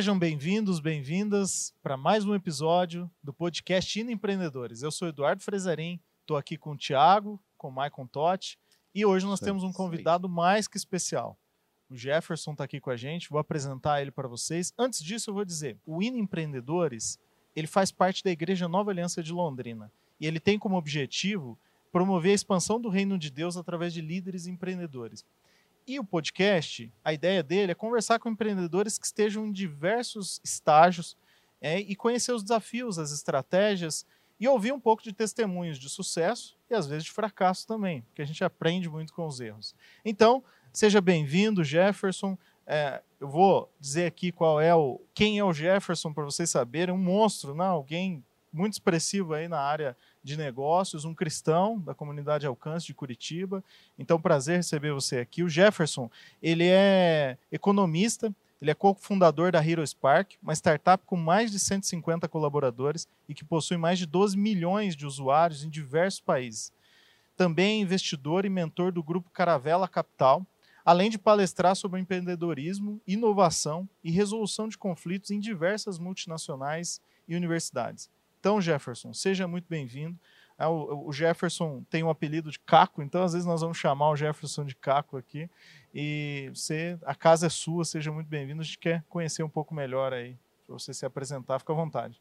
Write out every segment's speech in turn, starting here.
Sejam bem-vindos, bem-vindas para mais um episódio do podcast Indo Empreendedores. Eu sou Eduardo Frezarim, estou aqui com o Thiago, com o Maicon Totti, e hoje nós temos um convidado mais que especial. O Jefferson está aqui com a gente, vou apresentar ele para vocês. Antes disso, eu vou dizer: o Indo Empreendedores ele faz parte da Igreja Nova Aliança de Londrina e ele tem como objetivo promover a expansão do reino de Deus através de líderes empreendedores. E o podcast, a ideia dele é conversar com empreendedores que estejam em diversos estágios é, e conhecer os desafios, as estratégias e ouvir um pouco de testemunhos de sucesso e às vezes de fracasso também, porque a gente aprende muito com os erros. Então, seja bem-vindo, Jefferson. É, eu vou dizer aqui qual é o quem é o Jefferson para vocês saberem, um monstro, não? alguém muito expressivo aí na área de negócios, um cristão da comunidade Alcance de Curitiba. Então, prazer receber você aqui. O Jefferson, ele é economista, ele é cofundador da Hero Spark, uma startup com mais de 150 colaboradores e que possui mais de 12 milhões de usuários em diversos países. Também é investidor e mentor do grupo Caravela Capital, além de palestrar sobre empreendedorismo, inovação e resolução de conflitos em diversas multinacionais e universidades. Então, Jefferson, seja muito bem-vindo. Ah, o Jefferson tem um apelido de Caco, então às vezes nós vamos chamar o Jefferson de Caco aqui. E você, a casa é sua, seja muito bem-vindo. A gente quer conhecer um pouco melhor aí, para você se apresentar, fica à vontade.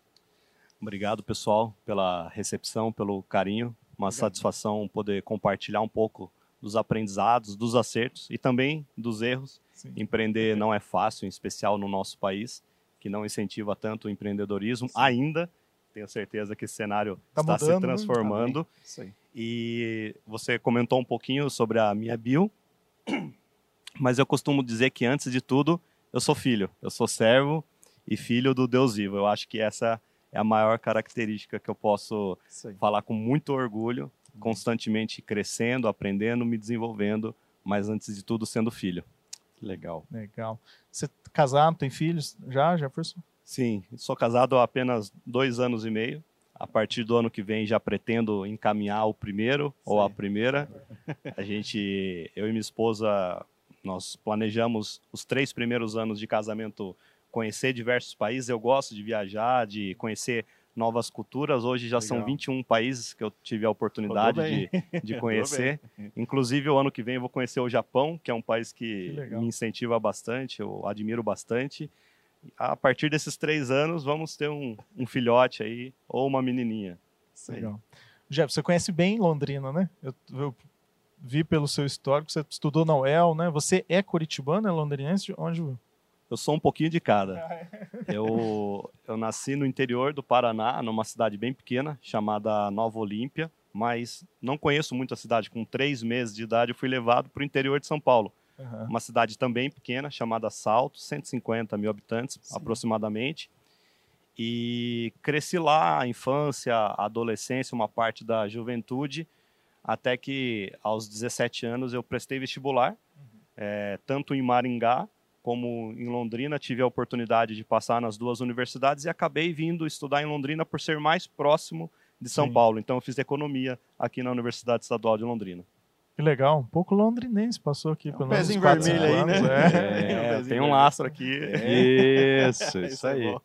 Obrigado, pessoal, pela recepção, pelo carinho. Uma Obrigado. satisfação poder compartilhar um pouco dos aprendizados, dos acertos e também dos erros. Sim. Empreender não é fácil, em especial no nosso país, que não incentiva tanto o empreendedorismo Sim. ainda tenho certeza que esse cenário tá está mudando, se né? transformando. e você comentou um pouquinho sobre a minha bio, mas eu costumo dizer que antes de tudo, eu sou filho, eu sou servo e filho do Deus vivo. Eu acho que essa é a maior característica que eu posso falar com muito orgulho, constantemente crescendo, aprendendo, me desenvolvendo, mas antes de tudo sendo filho. Legal. Legal. Você é casado, tem filhos já, Jefferson? Sim, sou casado há apenas dois anos e meio. A partir do ano que vem já pretendo encaminhar o primeiro Sim. ou a primeira. A gente, eu e minha esposa, nós planejamos os três primeiros anos de casamento conhecer diversos países. Eu gosto de viajar, de conhecer novas culturas. Hoje já Legal. são 21 países que eu tive a oportunidade de, de conhecer. Inclusive, o ano que vem eu vou conhecer o Japão, que é um país que, que me incentiva bastante, eu admiro bastante a partir desses três anos, vamos ter um, um filhote aí, ou uma menininha. Legal. Jeff, você conhece bem Londrina, né? Eu, eu, vi pelo seu histórico, você estudou na UEL, né? Você é curitibano, é londrinense? Onde? Eu sou um pouquinho de cada. Ah, é. eu, eu nasci no interior do Paraná, numa cidade bem pequena, chamada Nova Olímpia, mas não conheço muito a cidade. Com três meses de idade, eu fui levado para o interior de São Paulo Uhum. Uma cidade também pequena, chamada Salto, 150 mil habitantes Sim. aproximadamente. E cresci lá, a infância, a adolescência, uma parte da juventude, até que aos 17 anos eu prestei vestibular, uhum. é, tanto em Maringá como em Londrina. Tive a oportunidade de passar nas duas universidades e acabei vindo estudar em Londrina por ser mais próximo de São Sim. Paulo. Então eu fiz economia aqui na Universidade Estadual de Londrina. Que legal, um pouco londrinense passou aqui. É um pezinho vermelho aí, né? É, é, tem um lastro aqui. Isso, isso é aí.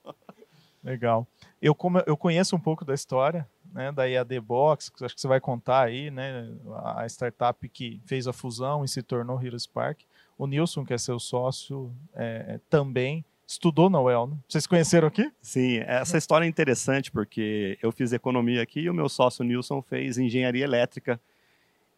Legal. Eu, como, eu conheço um pouco da história, né, da EAD Box, que acho que você vai contar aí, né, a startup que fez a fusão e se tornou Hero Spark. O Nilson, que é seu sócio, é, também estudou na UEL, né? Vocês conheceram aqui? Sim, essa história é interessante porque eu fiz economia aqui e o meu sócio Nilson fez engenharia elétrica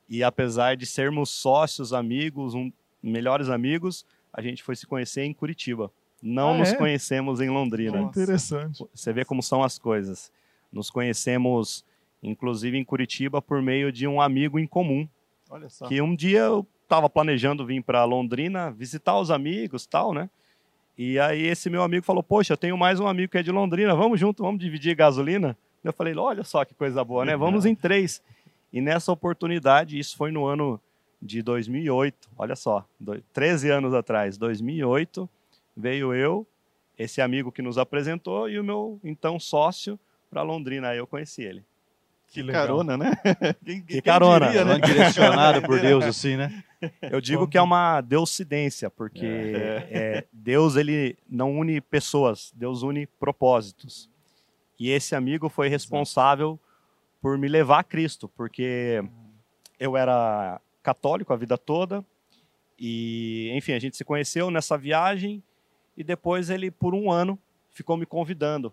e apesar de sermos sócios, amigos, um, melhores amigos, a gente foi se conhecer em Curitiba. Não ah, nos é? conhecemos em Londrina. Nossa. Interessante. Você vê como são as coisas. Nos conhecemos, inclusive, em Curitiba por meio de um amigo em comum. Olha só. Que um dia eu estava planejando vir para Londrina visitar os amigos tal, né? E aí esse meu amigo falou, poxa, eu tenho mais um amigo que é de Londrina, vamos junto, vamos dividir gasolina? Eu falei, olha só que coisa boa, né? Vamos em três. E nessa oportunidade, isso foi no ano de 2008, olha só, 13 anos atrás, 2008, veio eu, esse amigo que nos apresentou e o meu então sócio para Londrina, aí eu conheci ele. Que, que carona, né? Quem, que carona. Diria, né? Direcionado por Deus, assim, né? Eu digo que é uma deucidência, porque é. É, Deus ele não une pessoas, Deus une propósitos. E esse amigo foi responsável por me levar a Cristo, porque eu era católico a vida toda e, enfim, a gente se conheceu nessa viagem e depois ele, por um ano, ficou me convidando.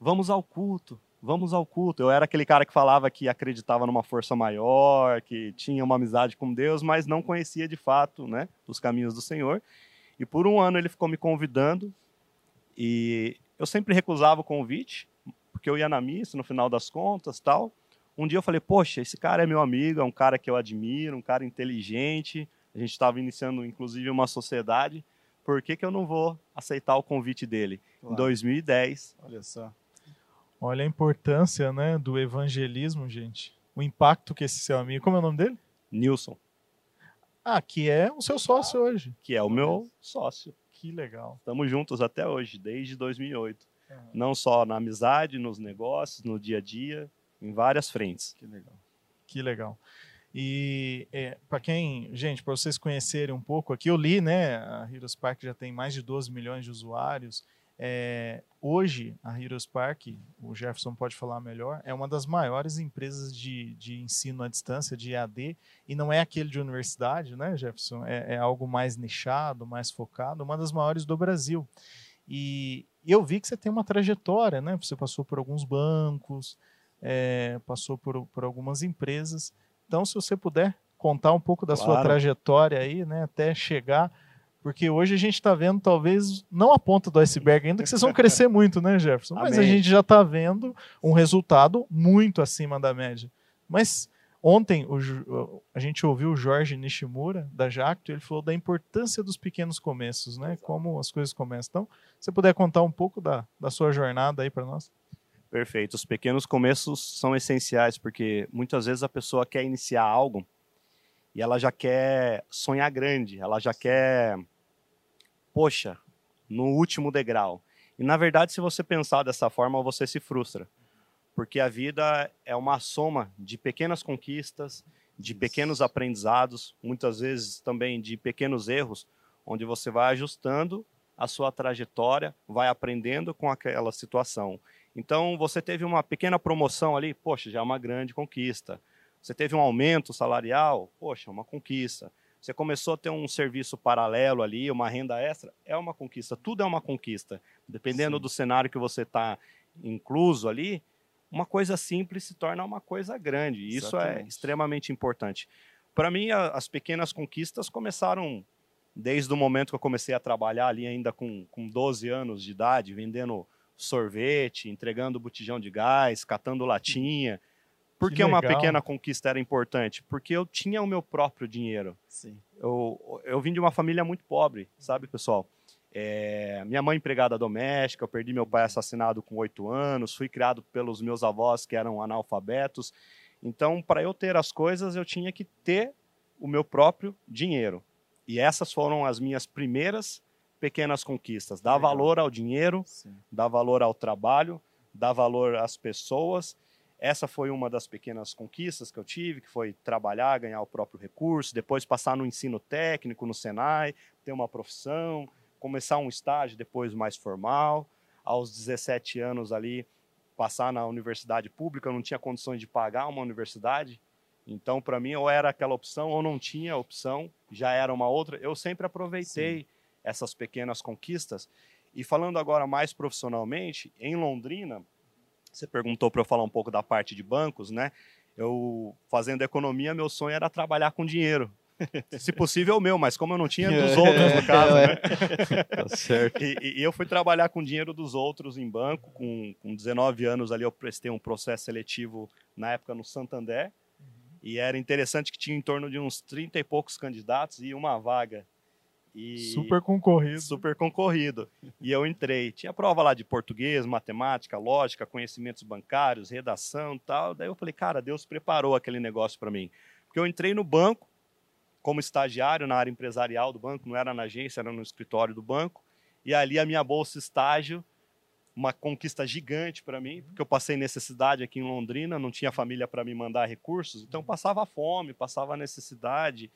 Vamos ao culto, vamos ao culto. Eu era aquele cara que falava que acreditava numa força maior, que tinha uma amizade com Deus, mas não conhecia de fato né, os caminhos do Senhor. E por um ano ele ficou me convidando e eu sempre recusava o convite, porque eu ia na missa no final das contas tal. Um dia eu falei, poxa, esse cara é meu amigo, é um cara que eu admiro, um cara inteligente. A gente estava iniciando, inclusive, uma sociedade. Por que, que eu não vou aceitar o convite dele? Claro. Em 2010. Olha só. Olha a importância né, do evangelismo, gente. O impacto que esse seu amigo. Como é o nome dele? Nilson. Ah, que é o seu sócio hoje. Que é o meu sócio. Que legal. Estamos juntos até hoje, desde 2008. Uhum. Não só na amizade, nos negócios, no dia a dia, em várias frentes. Que legal. Que legal. E é, para quem, gente, para vocês conhecerem um pouco aqui, eu li, né? A Heroes Park já tem mais de 12 milhões de usuários. É, hoje, a Heroes Park, o Jefferson pode falar melhor, é uma das maiores empresas de, de ensino à distância, de EAD, e não é aquele de universidade, né, Jefferson? É, é algo mais nichado, mais focado, uma das maiores do Brasil. E eu vi que você tem uma trajetória, né? Você passou por alguns bancos, é, passou por, por algumas empresas. Então, se você puder contar um pouco da claro. sua trajetória aí, né, até chegar porque hoje a gente está vendo, talvez, não a ponta do iceberg ainda, que vocês vão crescer muito, né, Jefferson? Mas Amém. a gente já está vendo um resultado muito acima da média. Mas ontem o, a gente ouviu o Jorge Nishimura, da Jacto, ele falou da importância dos pequenos começos, né? Como as coisas começam. Então, se você puder contar um pouco da, da sua jornada aí para nós. Perfeito. Os pequenos começos são essenciais, porque muitas vezes a pessoa quer iniciar algo e ela já quer sonhar grande, ela já quer poxa, no último degrau. E na verdade, se você pensar dessa forma, você se frustra. Porque a vida é uma soma de pequenas conquistas, de pequenos aprendizados, muitas vezes também de pequenos erros, onde você vai ajustando a sua trajetória, vai aprendendo com aquela situação. Então, você teve uma pequena promoção ali, poxa, já é uma grande conquista. Você teve um aumento salarial, poxa, uma conquista. Você começou a ter um serviço paralelo ali, uma renda extra, é uma conquista. Tudo é uma conquista. Dependendo Sim. do cenário que você está incluso ali, uma coisa simples se torna uma coisa grande. E isso é extremamente importante. Para mim, a, as pequenas conquistas começaram desde o momento que eu comecei a trabalhar ali, ainda com, com 12 anos de idade, vendendo sorvete, entregando botijão de gás, catando latinha. Por que, que uma pequena conquista era importante? Porque eu tinha o meu próprio dinheiro. Sim. Eu, eu vim de uma família muito pobre, sabe, pessoal? É, minha mãe empregada doméstica, eu perdi meu pai assassinado com oito anos, fui criado pelos meus avós que eram analfabetos. Então, para eu ter as coisas, eu tinha que ter o meu próprio dinheiro. E essas foram as minhas primeiras pequenas conquistas. Dar valor ao dinheiro, Sim. dar valor ao trabalho, dar valor às pessoas essa foi uma das pequenas conquistas que eu tive, que foi trabalhar, ganhar o próprio recurso, depois passar no ensino técnico no Senai, ter uma profissão, começar um estágio depois mais formal. Aos 17 anos ali, passar na universidade pública, eu não tinha condições de pagar uma universidade. Então, para mim, ou era aquela opção ou não tinha opção, já era uma outra. Eu sempre aproveitei Sim. essas pequenas conquistas. E falando agora mais profissionalmente, em Londrina, você perguntou para eu falar um pouco da parte de bancos, né? Eu, fazendo economia, meu sonho era trabalhar com dinheiro. Se possível, o meu, mas como eu não tinha dos outros, no caso, né? Tá certo. E, e, eu fui trabalhar com dinheiro dos outros em banco. Com, com 19 anos ali, eu prestei um processo seletivo, na época, no Santander. Uhum. E era interessante que tinha em torno de uns 30 e poucos candidatos e uma vaga. E super concorrido. Super concorrido. E eu entrei. Tinha prova lá de português, matemática, lógica, conhecimentos bancários, redação tal. Daí eu falei, cara, Deus preparou aquele negócio para mim. Porque eu entrei no banco como estagiário na área empresarial do banco, não era na agência, era no escritório do banco. E ali a minha bolsa estágio uma conquista gigante para mim, porque eu passei necessidade aqui em Londrina, não tinha família para me mandar recursos, então passava fome, passava necessidade.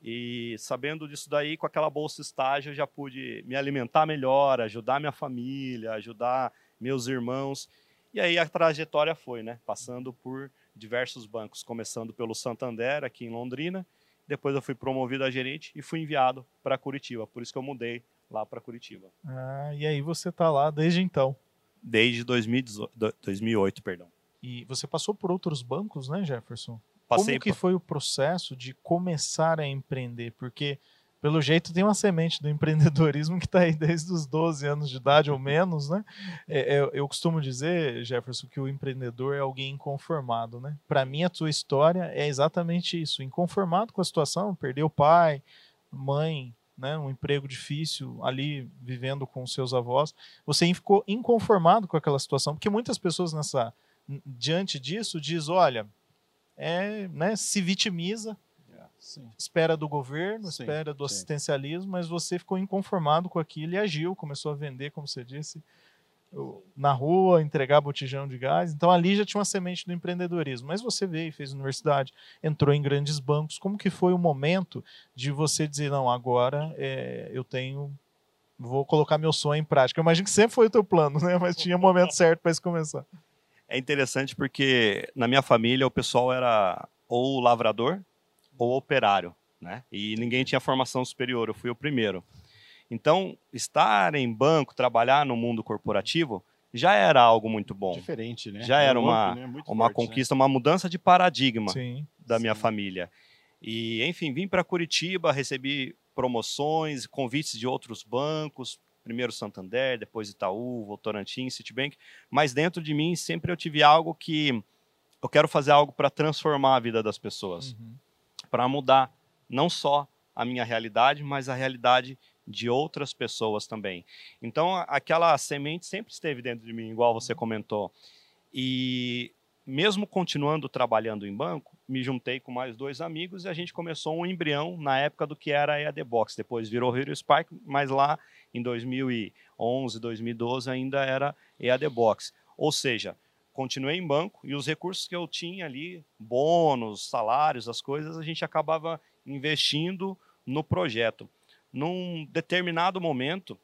E sabendo disso daí, com aquela bolsa estágio, eu já pude me alimentar melhor, ajudar minha família, ajudar meus irmãos. E aí a trajetória foi, né? Passando por diversos bancos, começando pelo Santander, aqui em Londrina. Depois eu fui promovido a gerente e fui enviado para Curitiba. Por isso que eu mudei lá para Curitiba. Ah, e aí você está lá desde então? Desde 2018, 2008, perdão. E você passou por outros bancos, né, Jefferson? Passei Como que foi o processo de começar a empreender? Porque, pelo jeito, tem uma semente do empreendedorismo que está aí desde os 12 anos de idade ou menos, né? É, é, eu costumo dizer, Jefferson, que o empreendedor é alguém inconformado, né? Para mim, a tua história é exatamente isso. Inconformado com a situação, perdeu pai, mãe, né, um emprego difícil ali vivendo com seus avós, você ficou inconformado com aquela situação, porque muitas pessoas nessa diante disso diz, olha, é, né, se vitimiza, é, espera do governo, sim, espera do sim. assistencialismo, mas você ficou inconformado com aquilo e agiu, começou a vender, como você disse, na rua, entregar botijão de gás. Então ali já tinha uma semente do empreendedorismo. Mas você veio, fez universidade, entrou em grandes bancos. Como que foi o momento de você dizer, não, agora é, eu tenho, vou colocar meu sonho em prática? Eu imagino que sempre foi o teu plano, né? Mas tinha o momento certo para isso começar. É interessante porque na minha família o pessoal era ou lavrador ou operário, né? E ninguém tinha formação superior. Eu fui o primeiro. Então, estar em banco, trabalhar no mundo corporativo, já era algo muito bom. Diferente, né? Já era uma, né? uma forte, conquista, né? uma mudança de paradigma sim, da minha sim. família. E, enfim, vim para Curitiba, recebi promoções, convites de outros bancos, primeiro Santander, depois Itaú, Votorantim, Citibank, mas dentro de mim sempre eu tive algo que eu quero fazer algo para transformar a vida das pessoas, uhum. Para mudar não só a minha realidade, mas a realidade de outras pessoas também. Então, aquela semente sempre esteve dentro de mim, igual você comentou. E mesmo continuando trabalhando em banco, me juntei com mais dois amigos e a gente começou um embrião na época do que era a EAD Box. Depois virou Hero Spark, mas lá em 2011, 2012 ainda era EAD Box. Ou seja, continuei em banco e os recursos que eu tinha ali, bônus, salários, as coisas, a gente acabava investindo no projeto. Num determinado momento,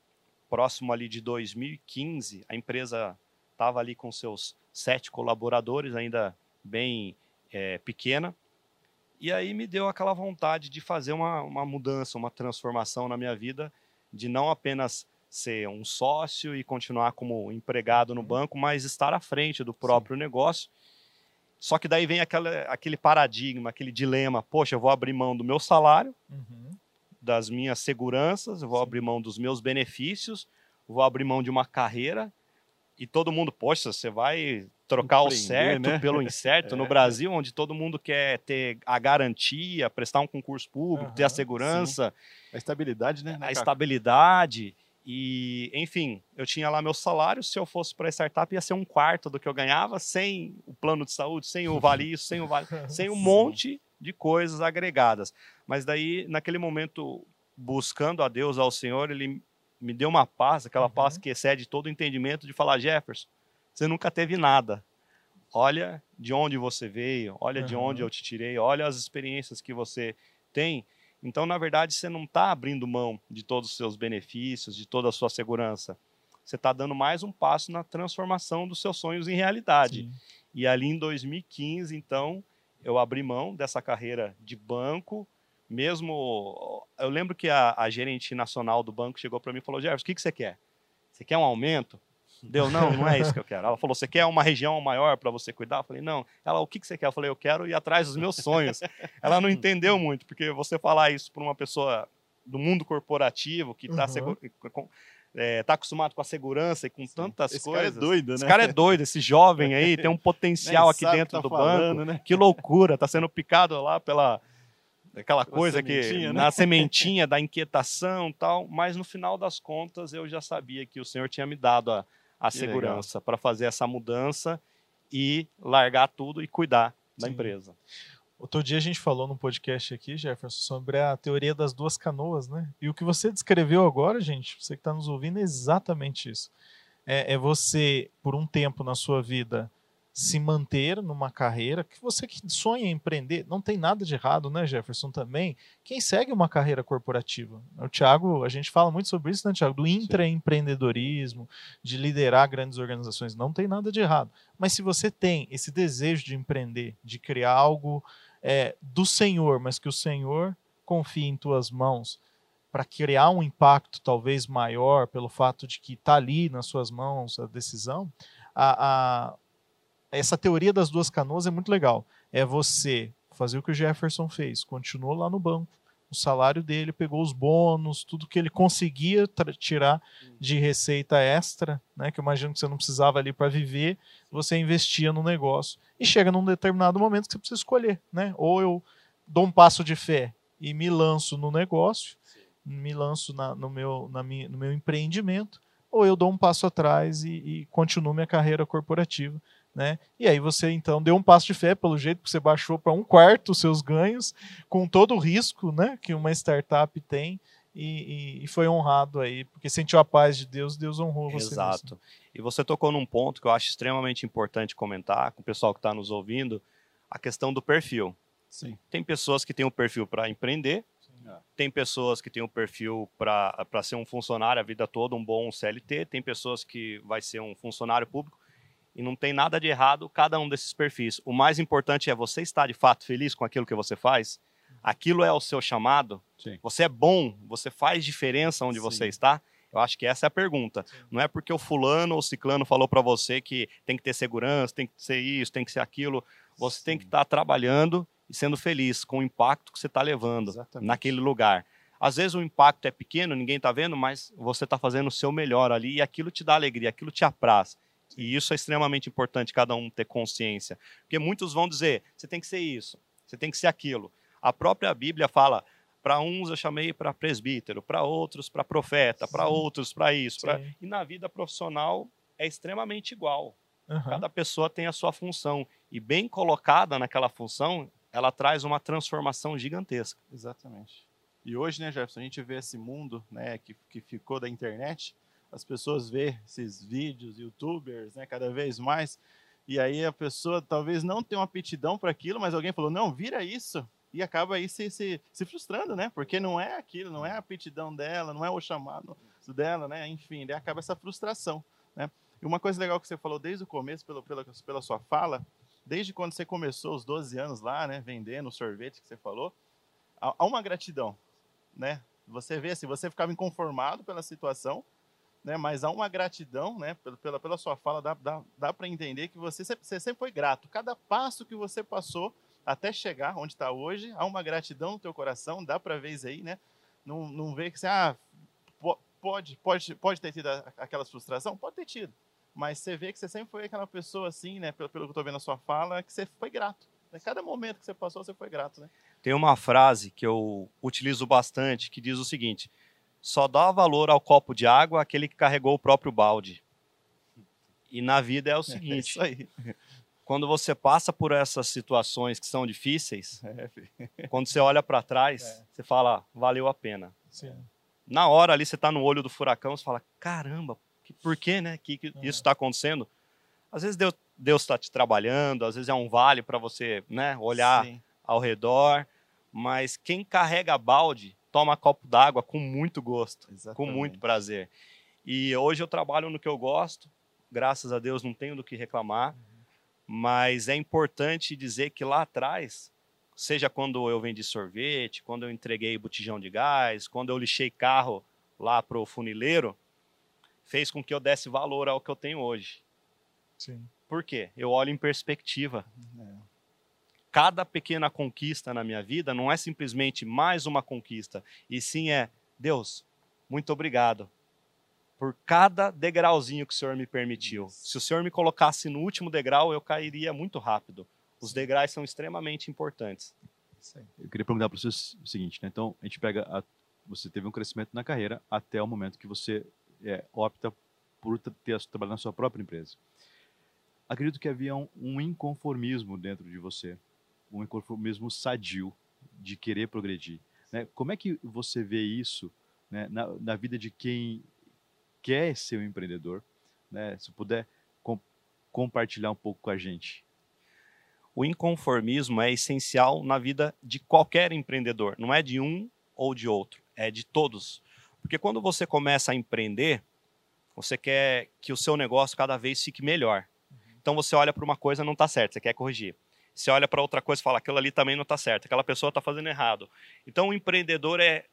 próximo ali de 2015, a empresa estava ali com seus sete colaboradores, ainda bem é, pequena, e aí me deu aquela vontade de fazer uma, uma mudança, uma transformação na minha vida, de não apenas ser um sócio e continuar como empregado no banco, mas estar à frente do próprio Sim. negócio. Só que daí vem aquela, aquele paradigma, aquele dilema: poxa, eu vou abrir mão do meu salário, uhum das minhas seguranças, vou abrir mão dos meus benefícios, vou abrir mão de uma carreira. E todo mundo, poxa, você vai trocar o certo né? pelo incerto é. no Brasil, onde todo mundo quer ter a garantia, prestar um concurso público, uhum, ter a segurança, sim. a estabilidade, né? A estabilidade. E, enfim, eu tinha lá meu salário. Se eu fosse para a startup, ia ser um quarto do que eu ganhava, sem o plano de saúde, sem o vale isso, sem o vale, sem um monte de coisas agregadas. Mas daí, naquele momento, buscando a Deus, ao Senhor, ele me deu uma paz, aquela uhum. paz que excede todo o entendimento de falar, Jefferson, você nunca teve nada. Olha de onde você veio, olha uhum. de onde eu te tirei, olha as experiências que você tem. Então, na verdade, você não está abrindo mão de todos os seus benefícios, de toda a sua segurança. Você está dando mais um passo na transformação dos seus sonhos em realidade. Sim. E ali em 2015, então, eu abri mão dessa carreira de banco, mesmo. Eu lembro que a, a gerente nacional do banco chegou para mim e falou: Jefferson, o que, que você quer? Você quer um aumento? Deu, não, não é isso que eu quero. Ela falou: você quer uma região maior para você cuidar? Eu falei: não. Ela, o que, que você quer? Eu falei: eu quero ir atrás dos meus sonhos. Ela não entendeu muito, porque você falar isso para uma pessoa do mundo corporativo que está uhum é, tá acostumado com a segurança e com Sim. tantas esse coisas. Esse cara é doido, né? Esse cara é doido, esse jovem aí tem um potencial aqui dentro tá do falando, banco. Né? Que loucura, tá sendo picado lá pela aquela coisa que né? na sementinha da inquietação tal, mas no final das contas eu já sabia que o Senhor tinha me dado a, a segurança para fazer essa mudança e largar tudo e cuidar da Sim. empresa. Outro dia a gente falou no podcast aqui, Jefferson, sobre a teoria das duas canoas, né? E o que você descreveu agora, gente, você que está nos ouvindo, é exatamente isso. é, é você, por um tempo na sua vida, se manter numa carreira que você que sonha em empreender, não tem nada de errado, né, Jefferson, também. Quem segue uma carreira corporativa? O Thiago, a gente fala muito sobre isso, né, Thiago? Do intraempreendedorismo, de liderar grandes organizações, não tem nada de errado. Mas se você tem esse desejo de empreender, de criar algo é, do Senhor, mas que o Senhor confie em tuas mãos, para criar um impacto talvez maior pelo fato de que está ali nas suas mãos a decisão, a, a essa teoria das duas canoas é muito legal. É você fazer o que o Jefferson fez, continuou lá no banco, o salário dele, pegou os bônus, tudo que ele conseguia tirar de receita extra, né, que eu imagino que você não precisava ali para viver, você investia no negócio. E chega num determinado momento que você precisa escolher, né? Ou eu dou um passo de fé e me lanço no negócio, me lanço na, no, meu, na minha, no meu empreendimento, ou eu dou um passo atrás e, e continuo minha carreira corporativa. Né? E aí você então deu um passo de fé, pelo jeito que você baixou para um quarto os seus ganhos, com todo o risco né, que uma startup tem, e, e, e, foi honrado aí, porque sentiu a paz de Deus, Deus honrou você. Exato. Mesmo. E você tocou num ponto que eu acho extremamente importante comentar com o pessoal que está nos ouvindo, a questão do perfil. Sim. Tem pessoas que têm o um perfil para empreender, Sim. tem pessoas que têm o um perfil para ser um funcionário a vida toda, um bom CLT, tem pessoas que vai ser um funcionário público e não tem nada de errado cada um desses perfis. O mais importante é você estar de fato feliz com aquilo que você faz. Aquilo é o seu chamado. Sim. Você é bom, você faz diferença onde Sim. você está. Eu acho que essa é a pergunta. Sim. Não é porque o fulano ou o ciclano falou para você que tem que ter segurança, tem que ser isso, tem que ser aquilo. Você tem que estar tá trabalhando e sendo feliz com o impacto que você está levando Exatamente. naquele lugar. Às vezes o impacto é pequeno, ninguém está vendo, mas você está fazendo o seu melhor ali e aquilo te dá alegria, aquilo te apraz. E isso é extremamente importante cada um ter consciência. Porque muitos vão dizer: você tem que ser isso, você tem que ser aquilo. A própria Bíblia fala: para uns eu chamei para presbítero, para outros para profeta, para outros para isso. Pra... E na vida profissional é extremamente igual. Uhum. Cada pessoa tem a sua função. E bem colocada naquela função, ela traz uma transformação gigantesca. Exatamente. E hoje, né, Jefferson, a gente vê esse mundo né, que, que ficou da internet as pessoas vê esses vídeos, youtubers, né, cada vez mais, e aí a pessoa talvez não tenha uma aptidão para aquilo, mas alguém falou, não, vira isso, e acaba aí se, se, se, frustrando, né? Porque não é aquilo, não é a aptidão dela, não é o chamado dela, né? Enfim, daí acaba essa frustração, né? E uma coisa legal que você falou desde o começo, pelo, pela, pela sua fala, desde quando você começou os 12 anos lá, né, vendendo sorvete que você falou, há, há uma gratidão, né? Você vê assim, você ficava inconformado pela situação, né? Mas há uma gratidão, né? Pela, pela sua fala, dá, dá, dá para entender que você, você sempre foi grato. Cada passo que você passou até chegar onde está hoje, há uma gratidão no teu coração, dá para ver isso aí, né? Não, não vê que você, ah, pode, pode, pode ter tido aquela frustração? Pode ter tido. Mas você vê que você sempre foi aquela pessoa assim, né? Pelo, pelo que eu estou vendo na sua fala, que você foi grato. Né? Cada momento que você passou, você foi grato, né? Tem uma frase que eu utilizo bastante que diz o seguinte: só dá valor ao copo de água aquele que carregou o próprio balde. E na vida é o seguinte: é quando você passa por essas situações que são difíceis, é, quando você olha para trás, é. você fala, valeu a pena. Sim. Na hora ali você está no olho do furacão, você fala, caramba, por que, né, que, que isso está acontecendo? Às vezes Deus está te trabalhando, às vezes é um vale para você, né, olhar Sim. ao redor, mas quem carrega balde toma copo d'água com muito gosto, Exatamente. com muito prazer. E hoje eu trabalho no que eu gosto, graças a Deus não tenho do que reclamar, uhum. mas é importante dizer que lá atrás, seja quando eu vendi sorvete, quando eu entreguei botijão de gás, quando eu lixei carro lá para o funileiro, fez com que eu desse valor ao que eu tenho hoje. Sim. Por quê? Eu olho em perspectiva. É cada pequena conquista na minha vida não é simplesmente mais uma conquista, e sim é, Deus, muito obrigado por cada degrauzinho que o Senhor me permitiu. Se o Senhor me colocasse no último degrau, eu cairia muito rápido. Os degraus são extremamente importantes. Eu queria perguntar para você o seguinte, né? Então, a gente pega, a, você teve um crescimento na carreira até o momento que você é, opta por ter trabalhar na sua própria empresa. Acredito que havia um, um inconformismo dentro de você um inconformismo sadio de querer progredir. Né? Como é que você vê isso né, na, na, vida de quem quer ser um empreendedor, Né? Se puder com, compartilhar um pouco com a gente. O inconformismo é essencial na vida de qualquer empreendedor, não é de um ou de outro, é de todos. Porque quando você começa a empreender, você quer que o seu negócio cada vez fique melhor. Então você olha para uma coisa não está certo, você quer corrigir. Você olha para outra coisa e fala, aquilo ali também não está certo, aquela pessoa está fazendo errado. Então o empreendedor é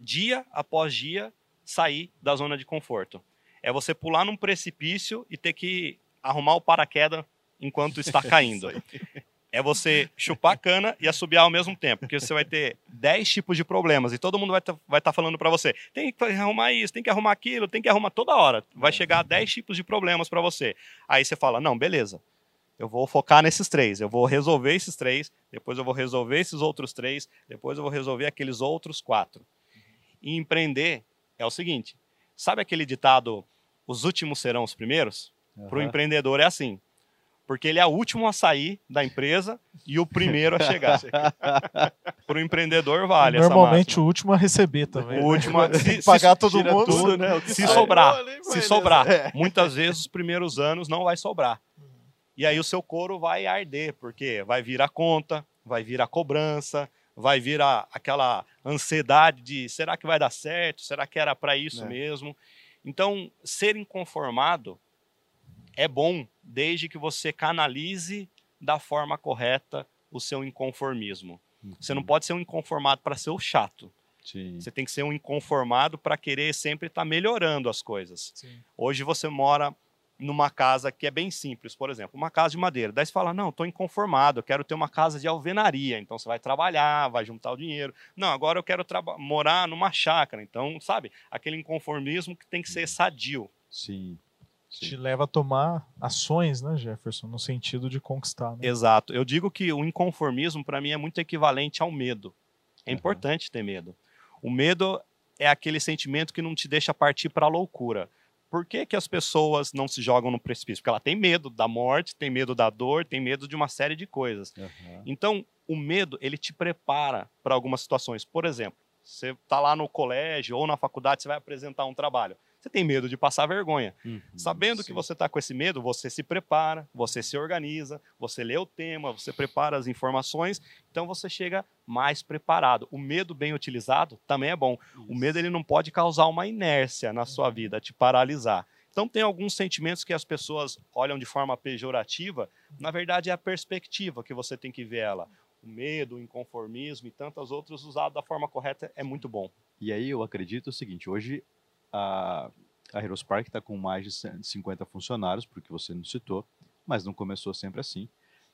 dia após dia sair da zona de conforto. É você pular num precipício e ter que arrumar o paraquedas enquanto está caindo. é você chupar a cana e assobiar ao mesmo tempo, porque você vai ter 10 tipos de problemas e todo mundo vai estar vai tá falando para você: tem que arrumar isso, tem que arrumar aquilo, tem que arrumar toda hora. Vai chegar a 10 tipos de problemas para você. Aí você fala: não, beleza, eu vou focar nesses três, eu vou resolver esses três, depois eu vou resolver esses outros três, depois eu vou resolver aqueles outros quatro. E empreender é o seguinte: sabe aquele ditado, os últimos serão os primeiros? Uhum. Para o empreendedor é assim. Porque ele é o último a sair da empresa e o primeiro a chegar. Para o empreendedor vale. Normalmente o último a receber também. O último a se, pagar todo mundo. Tudo, né? Se sobrar. Se sobrar. É. Muitas vezes os primeiros anos não vai sobrar. E aí o seu couro vai arder, porque vai vir a conta, vai vir a cobrança, vai vir a, aquela ansiedade de será que vai dar certo? Será que era para isso é. mesmo? Então, ser inconformado é bom desde que você canalize da forma correta o seu inconformismo. Uhum. Você não uhum. pode ser um inconformado para ser o chato. Sim. Você tem que ser um inconformado para querer sempre estar tá melhorando as coisas. Sim. Hoje você mora numa casa que é bem simples, por exemplo, uma casa de madeira. Daí você fala: Não, estou inconformado, eu quero ter uma casa de alvenaria. Então você vai trabalhar, vai juntar o dinheiro. Não, agora eu quero morar numa chácara. Então, sabe, aquele inconformismo que tem que ser sadio. Sim. Sim. Te leva a tomar ações, né, Jefferson, no sentido de conquistar. Né? Exato. Eu digo que o inconformismo, para mim, é muito equivalente ao medo. É uhum. importante ter medo. O medo é aquele sentimento que não te deixa partir para a loucura. Por que, que as pessoas não se jogam no precipício? Porque ela tem medo da morte, tem medo da dor, tem medo de uma série de coisas. Uhum. Então, o medo, ele te prepara para algumas situações. Por exemplo, você está lá no colégio ou na faculdade, você vai apresentar um trabalho você tem medo de passar vergonha. Uhum, Sabendo sim. que você está com esse medo, você se prepara, você se organiza, você lê o tema, você prepara as informações, então você chega mais preparado. O medo bem utilizado também é bom. Isso. O medo ele não pode causar uma inércia na sua uhum. vida, te paralisar. Então tem alguns sentimentos que as pessoas olham de forma pejorativa, na verdade é a perspectiva que você tem que ver ela. O medo, o inconformismo e tantas outras usado da forma correta é muito bom. E aí eu acredito o seguinte, hoje a, a Heroes Park está com mais de 50 funcionários, porque você não citou, mas não começou sempre assim.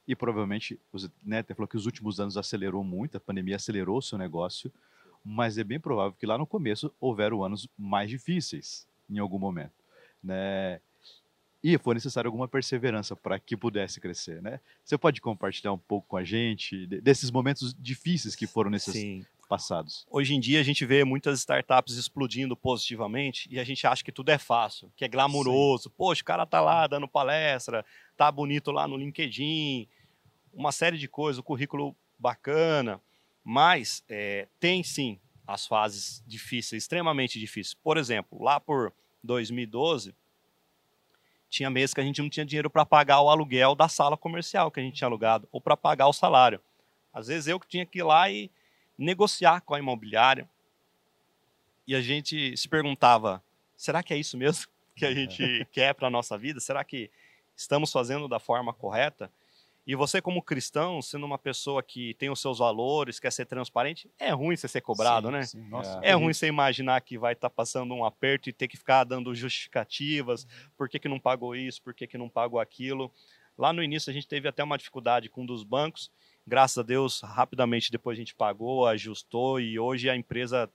E provavelmente, você né, até falou que os últimos anos acelerou muito, a pandemia acelerou o seu negócio, mas é bem provável que lá no começo houveram anos mais difíceis, em algum momento. Né? E foi necessário alguma perseverança para que pudesse crescer, né? Você pode compartilhar um pouco com a gente desses momentos difíceis que foram nesses passados. Hoje em dia a gente vê muitas startups explodindo positivamente e a gente acha que tudo é fácil, que é glamuroso. Sim. Poxa, o cara tá lá dando palestra, tá bonito lá no LinkedIn, uma série de coisas, o currículo bacana, mas é, tem sim as fases difíceis, extremamente difíceis. Por exemplo, lá por 2012 tinha meses que a gente não tinha dinheiro para pagar o aluguel da sala comercial que a gente tinha alugado ou para pagar o salário. Às vezes eu que tinha que ir lá e negociar com a imobiliária. E a gente se perguntava: será que é isso mesmo que a gente quer para a nossa vida? Será que estamos fazendo da forma correta? E você, como cristão, sendo uma pessoa que tem os seus valores, quer ser transparente, é ruim você ser cobrado, sim, né? Sim, é. é ruim você imaginar que vai estar tá passando um aperto e ter que ficar dando justificativas, uhum. por que, que não pagou isso, por que, que não pagou aquilo. Lá no início a gente teve até uma dificuldade com um dos bancos, Graças a Deus, rapidamente depois a gente pagou, ajustou e hoje a empresa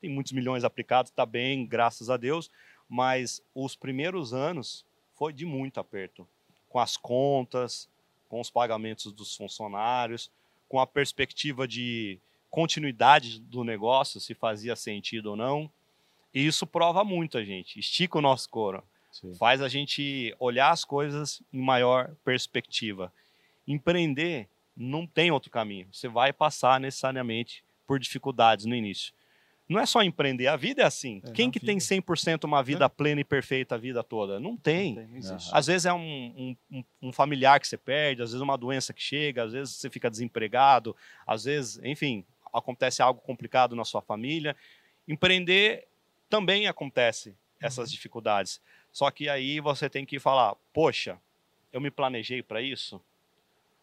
tem muitos milhões aplicados, está bem, graças a Deus. Mas os primeiros anos foi de muito aperto, com as contas, com os pagamentos dos funcionários, com a perspectiva de continuidade do negócio, se fazia sentido ou não. E isso prova muito a gente, estica o nosso couro, Sim. faz a gente olhar as coisas em maior perspectiva. Empreender não tem outro caminho. Você vai passar necessariamente por dificuldades no início. não é só empreender, a vida é assim. É, Quem que tem 100% uma vida plena e perfeita a vida toda? Não tem. Não existe. Às vezes é um, um- um- um familiar que você perde, às vezes uma doença que chega, às vezes você fica desempregado, às vezes, enfim, acontece algo complicado na sua família. Empreender também acontece essas dificuldades. Só que aí você tem que falar: poxa, eu me planejei para isso?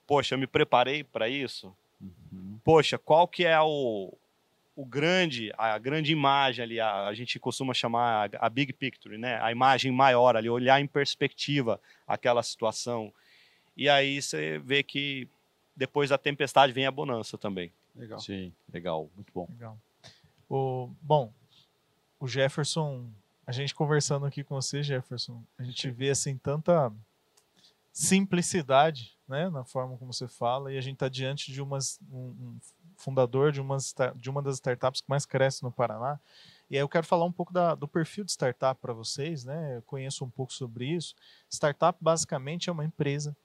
Poxa, eu me preparei para isso? Uhum. Poxa, qual que é o, o grande, a grande imagem ali, a, a gente costuma chamar a, a big picture, né? A imagem maior ali, olhar em perspectiva aquela situação. E aí você vê que depois da tempestade vem a bonança também. Legal. Sim, legal, muito bom. Legal. O, bom, o Jefferson, a gente conversando aqui com você, Jefferson, a gente vê assim tanta simplicidade, né, na forma como você fala, e a gente está diante de umas, um, um fundador de, umas, de uma das startups que mais cresce no Paraná. E aí eu quero falar um pouco da- do perfil de startup para vocês, né? Eu conheço um pouco sobre isso. Startup basicamente é uma empresa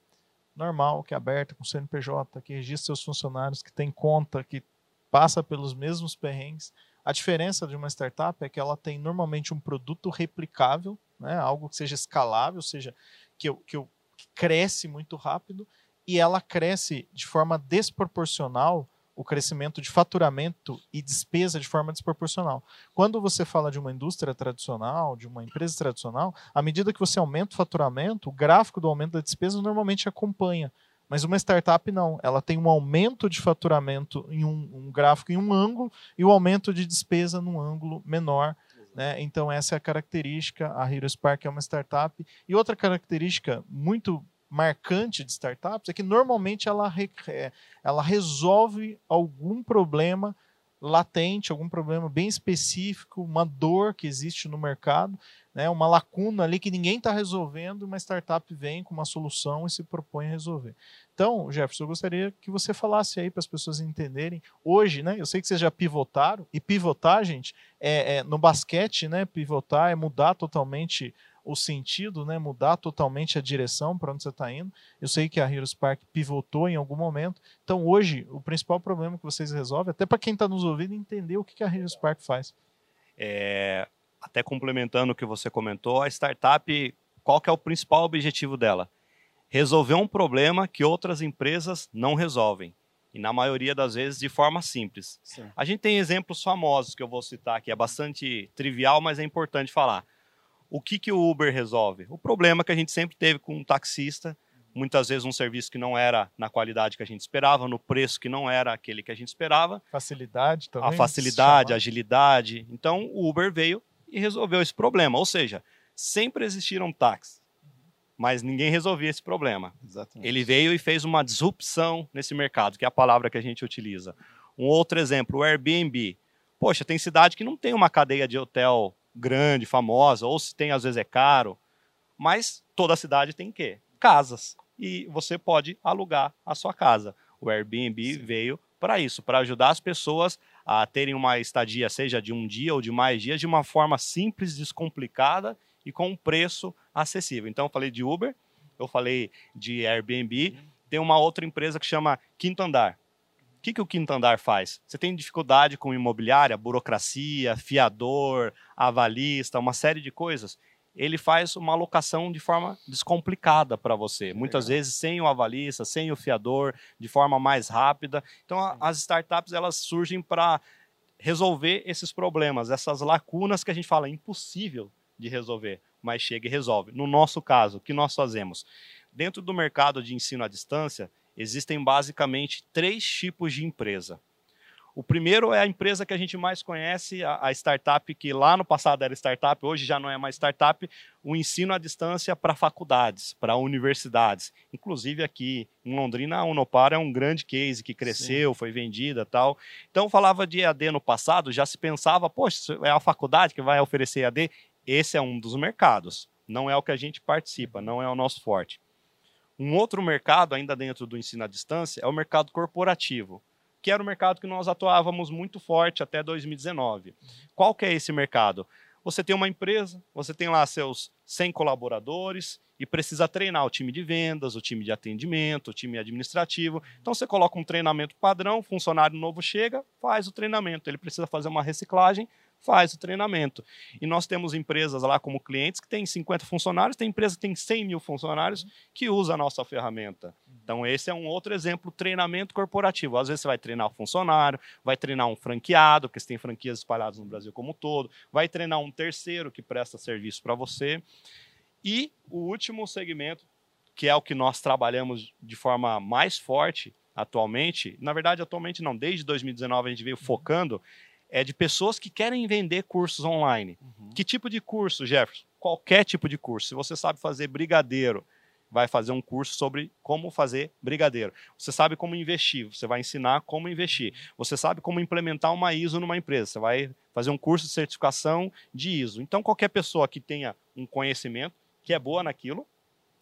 normal, que é aberta com CNPJ, que registra seus funcionários, que tem conta, que passa pelos mesmos perrengues. A diferença de uma startup é que ela tem normalmente um produto replicável, né? algo que seja escalável, seja que, eu, que, eu, cresce muito rápido, e ela cresce de forma desproporcional o crescimento de faturamento e despesa de forma desproporcional. Quando você fala de uma indústria tradicional, de uma empresa tradicional, à medida que você aumenta o faturamento, o gráfico do aumento da despesa normalmente acompanha. Mas uma startup não, ela tem um aumento de faturamento em um, um gráfico em um ângulo e o aumento de despesa num ângulo menor. Né? Então, essa é a característica. A Hero Spark é uma startup. E outra característica muito marcante de startups é que normalmente ela, é, ela resolve algum problema latente, algum problema bem específico, uma dor que existe no mercado, né, uma lacuna ali que ninguém está resolvendo, uma startup vem com uma solução e se propõe a resolver. Então, Jefferson, eu gostaria que você falasse aí para as pessoas entenderem. Hoje, né, eu sei que vocês já pivotaram, e pivotar, gente, é, é- no basquete, né, pivotar é mudar totalmente o sentido, né, mudar totalmente a direção para onde você está indo. Eu sei que a Heroes Park pivotou em algum momento. Então, hoje, o principal problema que vocês resolvem, até para quem está nos ouvindo, entender o que que a Heroes Park faz. É, até complementando o que você comentou, a startup, qual que é o principal objetivo dela? Resolver um problema que outras empresas não resolvem. E na maioria das vezes de forma simples. Sim. A gente tem exemplos famosos que eu vou citar aqui, é bastante trivial, mas é importante falar. O que, que o Uber resolve? O problema que a gente sempre teve com um taxista, muitas vezes um serviço que não era na qualidade que a gente esperava, no preço que não era aquele que a gente esperava, Facilidade também. a facilidade, a agilidade. Então o Uber veio e resolveu esse problema. Ou seja, sempre existiram táxis, mas ninguém resolvia esse problema. Exatamente. Ele veio e fez uma disrupção nesse mercado, que é a palavra que a gente utiliza. Um outro exemplo, o Airbnb. Poxa, tem cidade que não tem uma cadeia de hotel grande, famosa, ou se tem, às vezes é caro. Mas toda cidade tem o quê? Casas. E você pode alugar a sua casa. O Airbnb veio para isso, para ajudar as pessoas a terem uma estadia, seja de um dia ou de mais dias, de uma forma simples, descomplicada e com um preço acessível. Então, eu falei de Uber, eu falei de Airbnb, tem uma outra empresa que chama Quinto Andar. O que, que o Quinto Andar faz? Você tem dificuldade com imobiliária, burocracia, fiador, avalista, uma série de coisas. Ele faz uma alocação de forma descomplicada para você. Muitas Legal. vezes sem o avalista, sem o fiador, de forma mais rápida. Então, a- as startups elas surgem para resolver esses problemas, essas lacunas que a gente fala impossível de resolver, mas chega e resolve. No nosso caso, o que nós fazemos? Dentro do mercado de ensino à distância, existem basicamente três tipos de empresa. O primeiro é a empresa que a gente mais conhece, a, startup que lá no passado era startup, hoje já não é mais startup, o ensino à distância para faculdades, para universidades. Inclusive aqui em Londrina, a Unopar é um grande case que cresceu, foi vendida tal. Então falava de EAD no passado, já se pensava, poxa, é a faculdade que vai oferecer EAD? Esse é um dos mercados. Não é o que a gente participa, não é o nosso forte. Um outro mercado, ainda dentro do ensino à distância, é o mercado corporativo, que era o mercado que nós atuávamos muito forte até 2019. Qual que é esse mercado? Você tem uma empresa, você tem lá seus 100 colaboradores e precisa treinar o time de vendas, o time de atendimento, o time administrativo. Então você coloca um treinamento padrão, funcionário novo chega, faz o treinamento. Ele precisa fazer uma reciclagem, faz o treinamento. E nós temos empresas lá como clientes que têm 50 funcionários, tem empresa que tem 100 mil funcionários que usa a nossa ferramenta. Então, esse é um outro exemplo, treinamento corporativo. Às vezes você vai treinar o funcionário, vai treinar um franqueado, porque você tem franquias espalhadas no Brasil como um todo, vai treinar um terceiro que presta serviço para você. E o último segmento, que é o que nós trabalhamos de forma mais forte atualmente, na verdade, atualmente não, desde 2019 a gente veio focando, é de pessoas que querem vender cursos online. Uhum. Que tipo de curso, Jefferson? Qualquer tipo de curso. Se você sabe fazer brigadeiro, vai fazer um curso sobre como fazer brigadeiro. Você sabe como investir, você vai ensinar como investir. Você sabe como implementar uma ISO numa empresa, você vai fazer um curso de certificação de ISO. Então, qualquer pessoa que tenha um conhecimento, que é boa naquilo,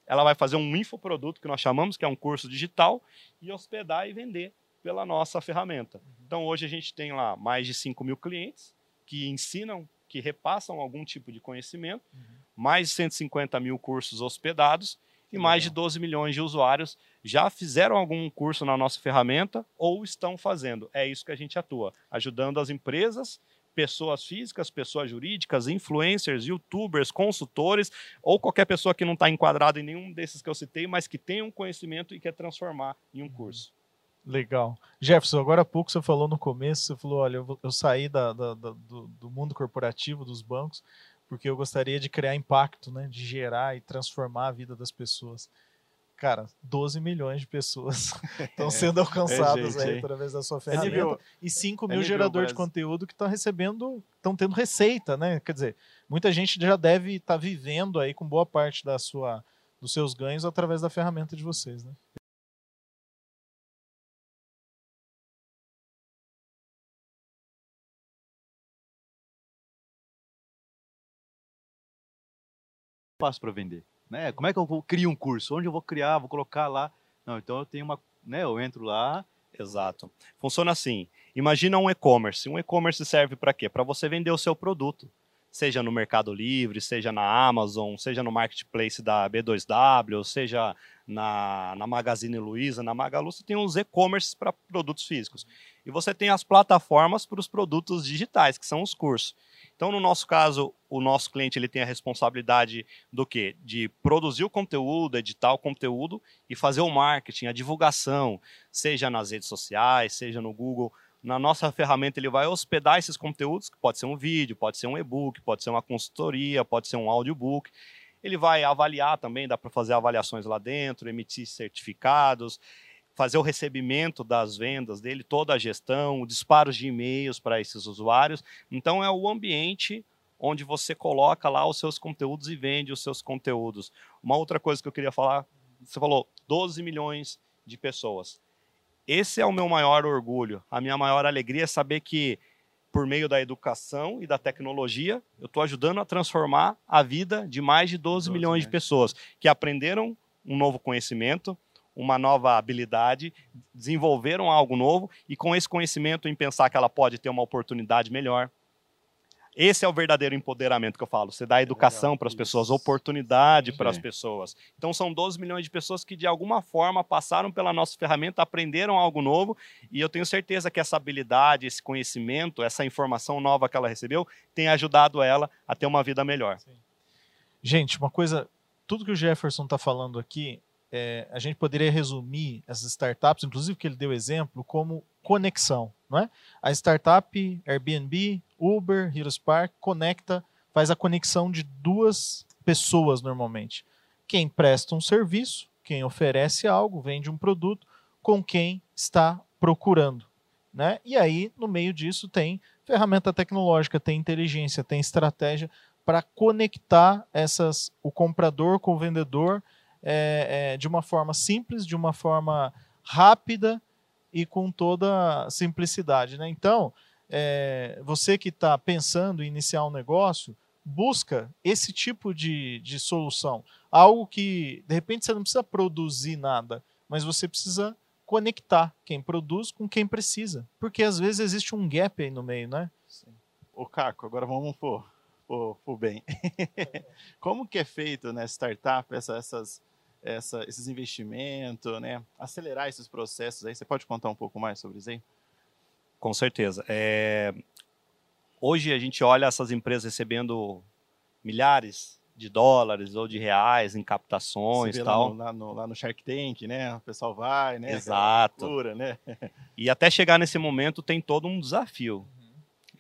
ela vai fazer um infoproduto que nós chamamos, que é um curso digital, e hospedar e vender pela nossa ferramenta. Uhum. Então, hoje a gente tem lá mais de 5 mil clientes que ensinam, que repassam algum tipo de conhecimento, uhum. mais de 150 mil cursos hospedados e mais de 12 milhões de usuários já fizeram algum curso na nossa ferramenta ou estão fazendo. É isso que a gente atua, ajudando as empresas, pessoas físicas, pessoas jurídicas, influencers, youtubers, consultores ou qualquer pessoa que não está enquadrada em nenhum desses que eu citei, mas que tem um conhecimento e quer transformar em um uhum. curso. Legal. Jefferson, agora há pouco você falou no começo, você falou, olha, eu, eu saí da, da, da, do, do, mundo corporativo, dos bancos, porque eu gostaria de criar impacto, né, de gerar e transformar a vida das pessoas. Cara, 12 milhões de pessoas estão sendo alcançadas é, gente, aí através da sua ferramenta. É nível, e 5 é mil é geradores de conteúdo que estão recebendo, estão tendo receita, né? Quer dizer, muita gente já deve estar tá vivendo aí com boa parte da sua, dos seus ganhos através da ferramenta de vocês, né? Faço para vender? Né? Como é que eu crio um curso? Onde eu vou criar? Vou colocar lá? Não, então eu tenho uma, né? Eu entro lá. Exato. Funciona assim. Imagina um e-commerce. Um e-commerce serve para quê? Para você vender o seu produto. Seja no Mercado Livre, seja na Amazon, seja no marketplace da B2W, seja na, na Magazine Luiza, na Magalu, você tem os e-commerces para produtos físicos. E você tem as plataformas para os produtos digitais, que são os cursos. Então, no nosso caso, o nosso cliente ele tem a responsabilidade do quê? De produzir o conteúdo, editar o conteúdo e fazer o marketing, a divulgação, seja nas redes sociais, seja no Google. Na nossa ferramenta ele vai hospedar esses conteúdos, que pode ser um vídeo, pode ser um e-book, pode ser uma consultoria, pode ser um audiobook. Ele vai avaliar também, dá para fazer avaliações lá dentro, emitir certificados, fazer o recebimento das vendas dele, toda a gestão, disparos de e-mails para esses usuários. Então é o ambiente onde você coloca lá os seus conteúdos e vende os seus conteúdos. Uma outra coisa que eu queria falar, você falou 12 milhões de pessoas. Esse é o meu maior orgulho, a minha maior alegria é saber que por meio da educação e da tecnologia, eu estou ajudando a transformar a vida de mais de 12, 12 milhões de pessoas que aprenderam um novo conhecimento, uma nova habilidade, desenvolveram algo novo e com esse conhecimento em pensar que ela pode ter uma oportunidade melhor. Esse é o verdadeiro empoderamento que eu falo. Você dá educação para as pessoas, oportunidade para as pessoas. Então são 12 milhões de pessoas que de alguma forma passaram pela nossa ferramenta, aprenderam algo novo e eu tenho certeza que essa habilidade, esse conhecimento, essa informação nova que ela recebeu tem ajudado ela a ter uma vida melhor. Sim. Gente, uma coisa, tudo que o Jefferson está falando aqui é, a gente poderia resumir essas startups, inclusive que ele deu exemplo, como conexão. Não é? A startup Airbnb, Uber, Heroes Park conecta, faz a conexão de duas pessoas normalmente. Quem presta um serviço, quem oferece algo, vende um produto, com quem está procurando. Né? E aí, no meio disso, tem ferramenta tecnológica, tem inteligência, tem estratégia para conectar essas, o comprador com o vendedor é, é, de uma forma simples, de uma forma rápida e com toda simplicidade. Né? Então, é, você que está pensando em iniciar um negócio, busca esse tipo de, de solução. Algo que, de repente, você não precisa produzir nada, mas você precisa conectar quem produz com quem precisa. Porque às vezes existe um gap aí no meio, né? Ô, Caco, agora vamos pôr o Fubem. Como que é feito na né, startup essa, essas, essa, esses investimentos, né? Acelerar esses processos aí. Você pode contar um pouco mais sobre isso aí? Com certeza. É... Hoje a gente olha essas empresas recebendo milhares de dólares ou de reais em captações e tal. Lá no, lá, no, Shark Tank, né? O pessoal vai, né? Exato. Loucura, né? e até chegar nesse momento tem todo um desafio. Uhum.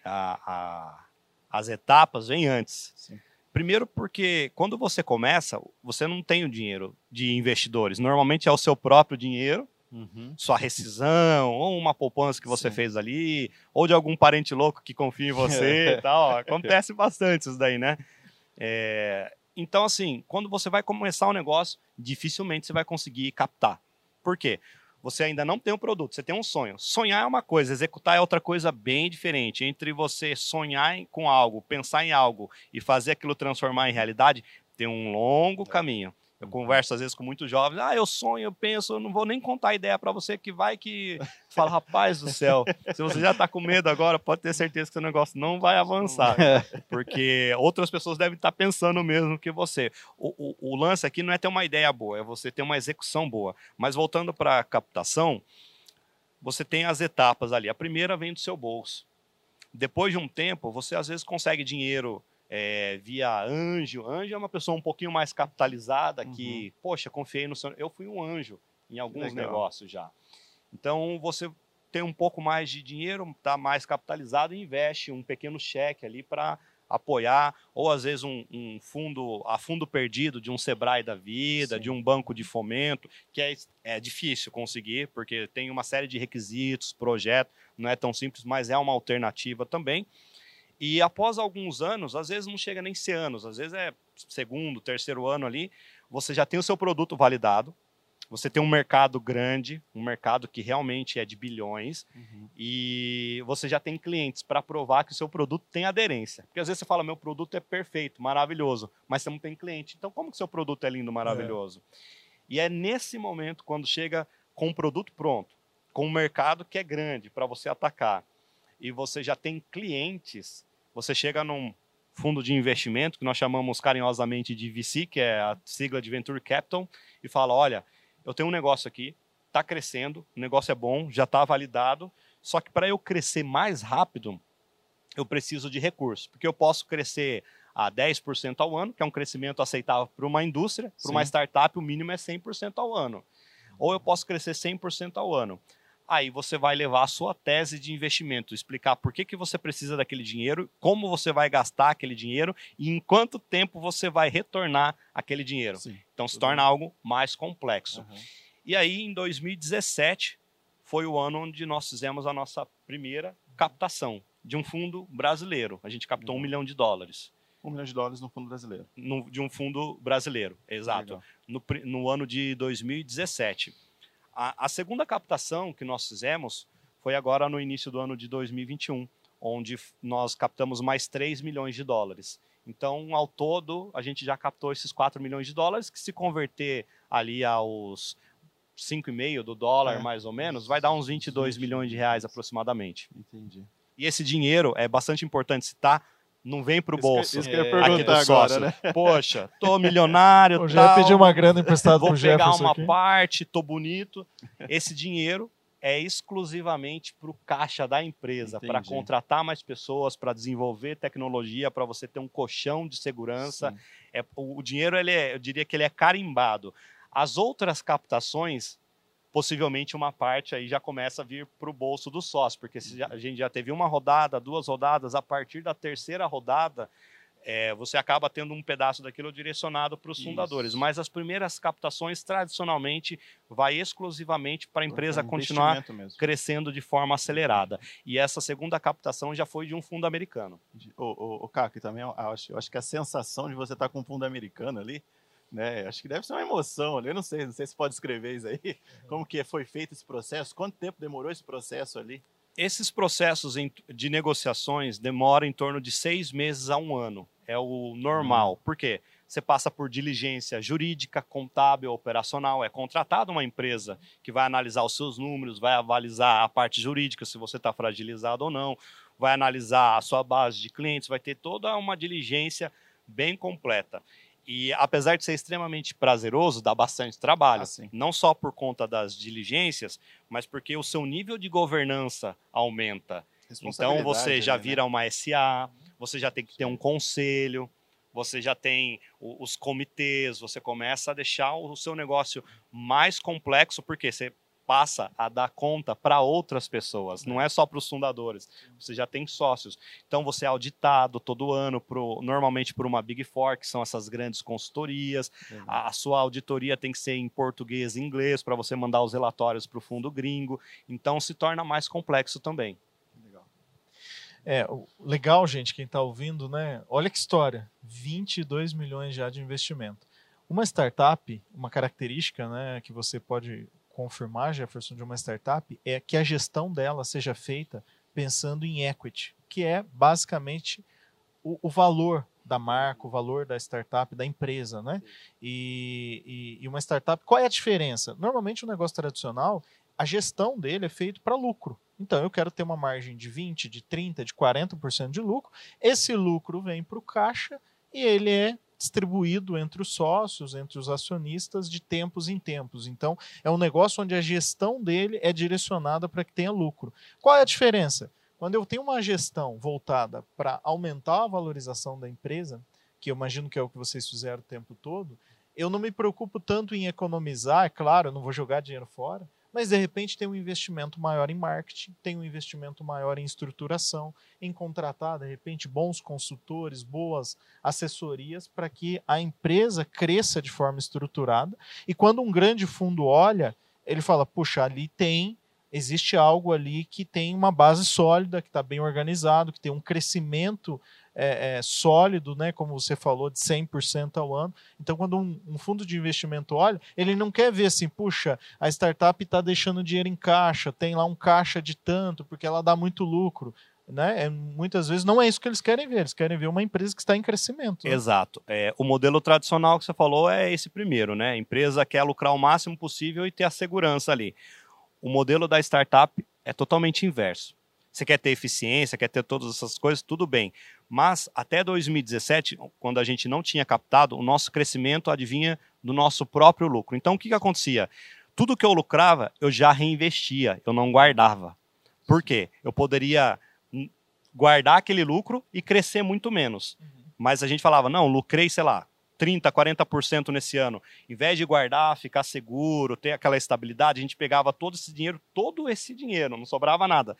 A, a, as etapas vêm antes. Sim. Primeiro porque quando você começa, você não tem o dinheiro de investidores. Normalmente é o seu próprio dinheiro Uhum. Sua rescisão, ou uma poupança que você Sim. fez ali, ou de algum parente louco que confia em você e tal. Acontece bastante isso daí, né? É... Então, assim, quando você vai começar um negócio, dificilmente você vai conseguir captar. Por quê? Você ainda não tem um produto, você tem um sonho. Sonhar é uma coisa, executar é outra coisa bem diferente. Entre você sonhar com algo, pensar em algo e fazer aquilo transformar em realidade, tem um longo caminho. Eu converso às vezes com muitos jovens, ah, eu sonho, eu penso, eu não vou nem contar a ideia para você que vai que fala, rapaz do céu, se você já está com medo agora, pode ter certeza que seu negócio não vai avançar, porque outras pessoas devem estar tá pensando mesmo que você. O, o, o, lance aqui não é ter uma ideia boa, é você ter uma execução boa. Mas voltando para a captação, você tem as etapas ali. A primeira vem do seu bolso. Depois de um tempo, você às vezes consegue dinheiro é, via anjo. Anjo é uma pessoa um pouquinho mais capitalizada que, uhum. poxa, confiei no seu. Eu fui um anjo em alguns negócios já. Então você tem um pouco mais de dinheiro, está mais capitalizado e investe um pequeno cheque ali para apoiar, ou às vezes um, um, fundo a fundo perdido de um Sebrae da vida, Sim. de um banco de fomento, que é, é difícil conseguir, porque tem uma série de requisitos, projeto, não é tão simples, mas é uma alternativa também. E após alguns anos, às vezes não chega nem ser anos, às vezes é segundo, terceiro ano ali, você já tem o seu produto validado, você tem um mercado grande, um mercado que realmente é de bilhões, uhum. e você já tem clientes para provar que o seu produto tem aderência. Porque às vezes você fala, meu produto é perfeito, maravilhoso, mas você não tem cliente. Então, como que seu produto é lindo, maravilhoso? É. E é nesse momento, quando chega com um produto pronto, com um mercado que é grande para você atacar, e você já tem clientes você chega num fundo de investimento, que nós chamamos carinhosamente de VC, que é a sigla de Venture Capital, e fala: olha, eu tenho um negócio aqui, está crescendo, o negócio é bom, já está validado, só que para eu crescer mais rápido, eu preciso de recursos, porque eu posso crescer a 10% ao ano, que é um crescimento aceitável para uma indústria, para uma startup o mínimo é 100% ao ano. Ou eu posso crescer 100% ao ano aí você vai levar a sua tese de investimento, explicar por que, que você precisa daquele dinheiro, como você vai gastar aquele dinheiro e em quanto tempo você vai retornar aquele dinheiro. Sim, então se torna bem. algo mais complexo. Uhum. E aí, em 2017, foi o ano onde nós fizemos a nossa primeira captação de um fundo brasileiro. A gente captou uhum. um milhão de dólares. Um milhão de dólares no fundo brasileiro. No, de um fundo brasileiro, exato. No, no ano de 2017. A, a segunda captação que nós fizemos foi agora no início do ano de 2021, onde nós captamos mais 3 milhões de dólares. Então, ao todo, a gente já captou esses 4 milhões de dólares, que se converter ali aos 5,5 do dólar, é. mais ou menos, vai dar uns 22 milhões de reais aproximadamente. Entendi. E esse dinheiro, é bastante importante citar, não vem para o bolso. Isso que, isso que eu ia perguntar agora, né? Poxa, tô milionário, eu já pedi uma grana emprestada pro Jefferson Vou pegar uma aqui. parte, tô bonito. Esse dinheiro é exclusivamente para o caixa da empresa, para contratar mais pessoas, para desenvolver tecnologia, para você ter um colchão de segurança. É, o, o dinheiro, ele é, eu diria que ele é carimbado. As outras captações possivelmente uma parte aí já começa a vir para o bolso do sócio, porque se a gente já teve uma rodada, duas rodadas, a partir da terceira rodada, é, você acaba tendo um pedaço daquilo direcionado para os fundadores. Mas as primeiras captações, tradicionalmente, vai exclusivamente para a empresa continuar mesmo. crescendo de forma acelerada. E essa segunda captação já foi de um fundo americano. O, o, o Caco, também eu acho, eu acho que a sensação de você estar tá com um fundo americano ali né? Acho que deve ser uma emoção ali, eu não sei, não sei se pode escrever isso aí. Uhum. Como que foi feito esse processo? Quanto tempo demorou esse processo ali? Esses processos de negociações demoram em torno de seis meses a um ano. É o normal. Uhum. Por quê? Você passa por diligência jurídica, contábil, operacional. É contratada uma empresa que vai analisar os seus números, vai avalizar a parte jurídica, se você está fragilizado ou não vai analisar a sua base de clientes, vai ter toda uma diligência bem completa. E apesar de ser extremamente prazeroso, dá bastante trabalho. Ah, não só por conta das diligências, mas porque o seu nível de governança aumenta. Então você já né? vira uma SA, você já tem que ter um conselho, você já tem os comitês, você começa a deixar o seu negócio mais complexo, porque você passa a dar conta para outras pessoas, não é só para os fundadores. Você já tem sócios. Então você é auditado todo ano, pro, normalmente por uma Big Four, que são essas grandes consultorias. A, a, sua auditoria tem que ser em português e inglês para você mandar os relatórios para o fundo gringo. Então se torna mais complexo também. É, legal, gente, quem está ouvindo, né? Olha que história: 22 milhões já de investimento. Uma startup, uma característica né, que você pode confirmar, Jefferson, de uma startup é que a gestão dela seja feita pensando em equity, que é basicamente o, o valor da marca, o valor da startup, da empresa, né? E, e, e, uma startup, qual é a diferença? Normalmente o um negócio tradicional, a gestão dele é feito para lucro. Então eu quero ter uma margem de 20, de 30, de 40% de lucro. Esse lucro vem para o caixa e ele é distribuído entre os sócios, entre os acionistas, de tempos em tempos. Então, é um negócio onde a gestão dele é direcionada para que tenha lucro. Qual é a diferença? Quando eu tenho uma gestão voltada para aumentar a valorização da empresa, que eu imagino que é o que vocês fizeram o tempo todo, eu não me preocupo tanto em economizar, é claro, eu não vou jogar dinheiro fora, mas de repente tem um investimento maior em marketing, tem um investimento maior em estruturação, em contratar de repente bons consultores, boas assessorias para que a empresa cresça de forma estruturada. E quando um grande fundo olha, ele fala: puxa, ali tem existe algo ali que tem uma base sólida, que está bem organizado, que tem um crescimento é, é, sólido, né, como você falou, de 100% ao ano. Então, quando um, um, fundo de investimento olha, ele não quer ver assim, puxa, a startup está deixando dinheiro em caixa, tem lá um caixa de tanto, porque ela dá muito lucro. Né? É, muitas vezes não é isso que eles querem ver, eles querem ver uma empresa que está em crescimento. Né? Exato. É, o modelo tradicional que você falou é esse primeiro, né? A empresa quer lucrar o máximo possível e ter a segurança ali. O modelo da startup é totalmente inverso. Você quer ter eficiência, quer ter todas essas coisas, tudo bem. Mas até 2017, quando a gente não tinha captado, o nosso crescimento adivinha do nosso próprio lucro. Então o que, que acontecia? Tudo que eu lucrava, eu já reinvestia, eu não guardava. Por quê? Eu poderia guardar aquele lucro e crescer muito menos. Uhum. Mas a gente falava, não, lucrei, sei lá, 30%, 40% nesse ano. Em vez de guardar, ficar seguro, ter aquela estabilidade, a gente pegava todo esse dinheiro, todo esse dinheiro, não sobrava nada,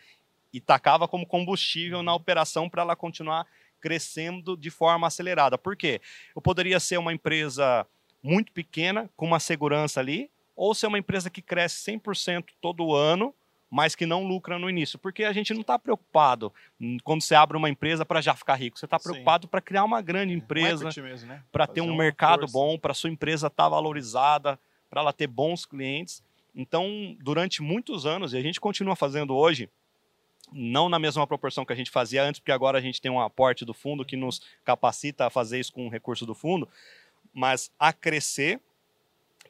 e tacava como combustível na operação para ela continuar crescendo de forma acelerada. Por quê? Eu poderia ser uma empresa muito pequena, com uma segurança ali, ou ser uma empresa que cresce 100% todo ano, mas que não lucra no início. Porque a gente não está preocupado quando você abre uma empresa para já ficar rico. Você está preocupado para criar uma grande é, empresa, né? para ter um mercado força. bom, para sua empresa estar tá valorizada, para ela ter bons clientes. Então, durante muitos anos, e a gente continua fazendo hoje, não na mesma proporção que a gente fazia antes, porque agora a gente tem um aporte do fundo que nos capacita a fazer isso com o recurso do fundo, mas a crescer,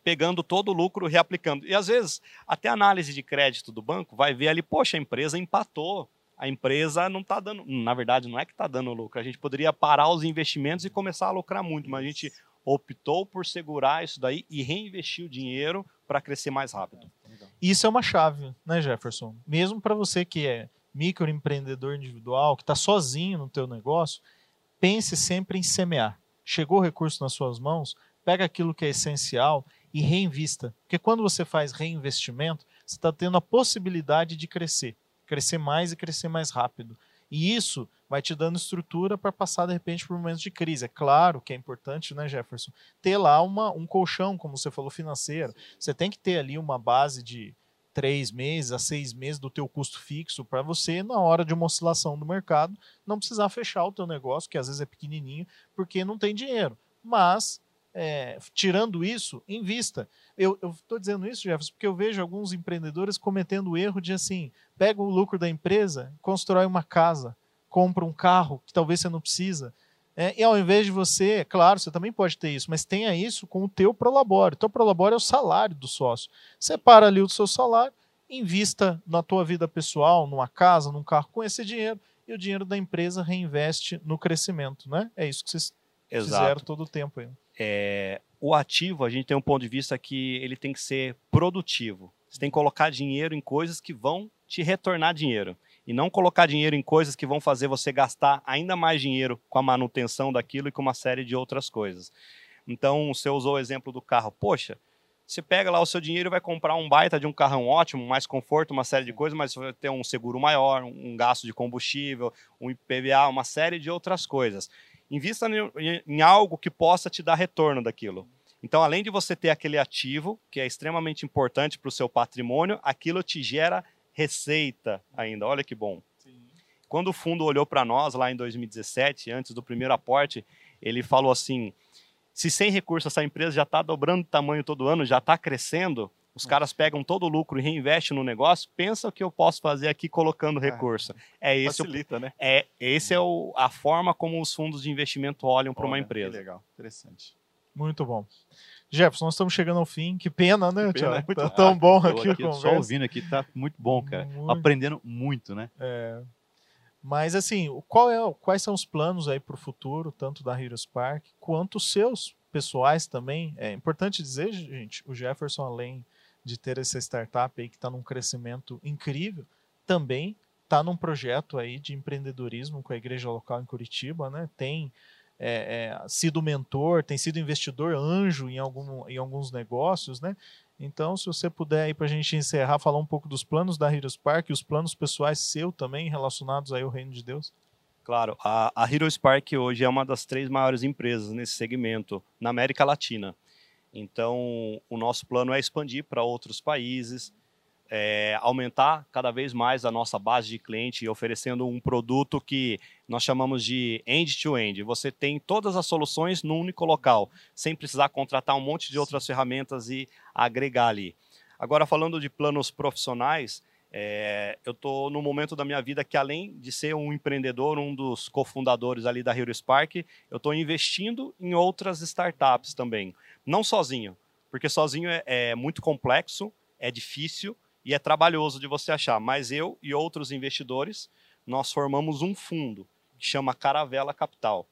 pegando todo o lucro, reaplicando. E às vezes, até a análise de crédito do banco vai ver ali, poxa, a empresa empatou, a empresa não está dando, na verdade não é que está dando lucro, a gente poderia parar os investimentos e começar a lucrar muito, mas a gente optou por segurar isso daí e reinvestir o dinheiro para crescer mais rápido. Isso é uma chave, né, Jefferson? Mesmo para você que é microempreendedor individual, que está sozinho no teu negócio, pense sempre em semear. Chegou o recurso nas suas mãos, pega aquilo que é essencial e reinvista. Porque quando você faz reinvestimento, você está tendo a possibilidade de crescer, crescer mais e crescer mais rápido. E isso vai te dando estrutura para passar, de repente, por momentos de crise. É claro que é importante, né, Jefferson, ter lá uma, um colchão, como você falou, financeiro. Você tem que ter ali uma base de três meses a seis meses do teu custo fixo para você, na hora de uma oscilação do mercado, não precisar fechar o teu negócio, que às vezes é pequenininho, porque não tem dinheiro. Mas, é, tirando isso, invista. Eu estou dizendo isso, Jefferson, porque eu vejo alguns empreendedores cometendo o erro de assim, pega o lucro da empresa, constrói uma casa, compra um carro que talvez você não precisa, é, e ao invés de você, claro, você também pode ter isso, mas tenha isso com o teu prolabore. O teu prolabore é o salário do sócio. Separa ali o seu salário, invista na tua vida pessoal, numa casa, num carro, com esse dinheiro e o dinheiro da empresa reinveste no crescimento, né? É isso que vocês Exato. fizeram todo o tempo aí. É, o ativo, a gente tem um ponto de vista que ele tem que ser produtivo. Você tem que colocar dinheiro em coisas que vão te retornar dinheiro. E não colocar dinheiro em coisas que vão fazer você gastar ainda mais dinheiro com a manutenção daquilo e com uma série de outras coisas. Então, você usou o exemplo do carro. Poxa, você pega lá o seu dinheiro e vai comprar um baita de um carrão ótimo, mais conforto, uma série de coisas, mas você vai ter um seguro maior, um gasto de combustível, um IPVA, uma série de outras coisas. Invista em algo que possa te dar retorno daquilo. Então, além de você ter aquele ativo, que é extremamente importante para o seu patrimônio, aquilo te gera receita ainda. Olha que bom. Sim. Quando o fundo olhou para nós lá em 2017, antes do primeiro aporte, ele falou assim: se sem recurso essa empresa já está dobrando de tamanho todo ano, já está crescendo, os caras pegam todo o lucro e reinvestem no negócio, pensa o que eu posso fazer aqui colocando recurso. É esse Facilita, o, né? É, esse é o, a forma como os fundos de investimento olham para uma empresa. legal, interessante. Muito bom. Jefferson, nós estamos chegando ao fim. Que pena, né, que pena? Tá tão bom aqui, aqui o Só ouvindo aqui, tá muito bom, cara. Muito. Aprendendo muito, né? É. Mas, assim, qual é, quais são os planos aí para o futuro, tanto da Heroes Park, quanto os seus pessoais também? É importante dizer, gente, o Jefferson, além de ter essa startup aí que está num crescimento incrível, também está num projeto aí de empreendedorismo com a igreja local em Curitiba, né? Tem é, é, sido mentor, tem sido investidor anjo em, algum, em alguns negócios, né? Então, se você puder aí para a gente encerrar, falar um pouco dos planos da Heroes Park e os planos pessoais seu também relacionados aí ao reino de Deus. Claro, a, a Heroes Park hoje é uma das três maiores empresas nesse segmento na América Latina. Então, o nosso plano é expandir para outros países, é, aumentar cada vez mais a nossa base de cliente, oferecendo um produto que nós chamamos de end-to-end. -end. Você tem todas as soluções num único local, sem precisar contratar um monte de outras ferramentas e agregar ali. Agora, falando de planos profissionais, é, eu estou no momento da minha vida que, além de ser um empreendedor, um dos cofundadores ali da Hero Spark, eu estou investindo em outras startups também. Não sozinho, porque sozinho é, é muito complexo, é difícil, e é trabalhoso de você achar. Mas eu e outros investidores, nós formamos um fundo que chama Caravela Capital.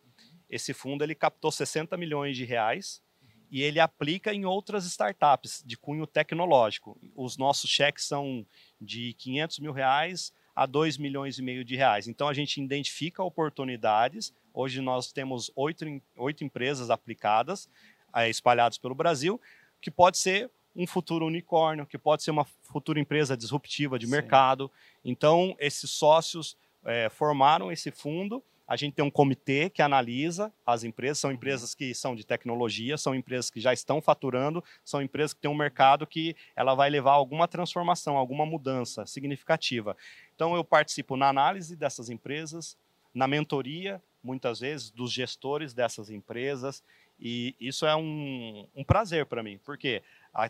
Esse fundo ele captou 60 milhões de reais e ele aplica em outras startups de cunho tecnológico. Os nossos cheques são de 500 mil reais a 2 milhões e meio de reais. Então a gente identifica oportunidades. Hoje nós temos oito, oito empresas aplicadas, eh, espalhadas pelo Brasil, que pode ser um futuro unicórnio, que pode ser uma futura empresa disruptiva de Sim. mercado. Então, esses sócios é, formaram esse fundo. A gente tem um comitê que analisa as empresas, são uhum. empresas que são de tecnologia, são empresas que já estão faturando, são empresas que têm um mercado que ela vai levar alguma transformação, alguma mudança significativa. Então eu participo na análise dessas empresas, na mentoria, muitas vezes, dos gestores dessas empresas, e isso é um, um prazer para mim, porque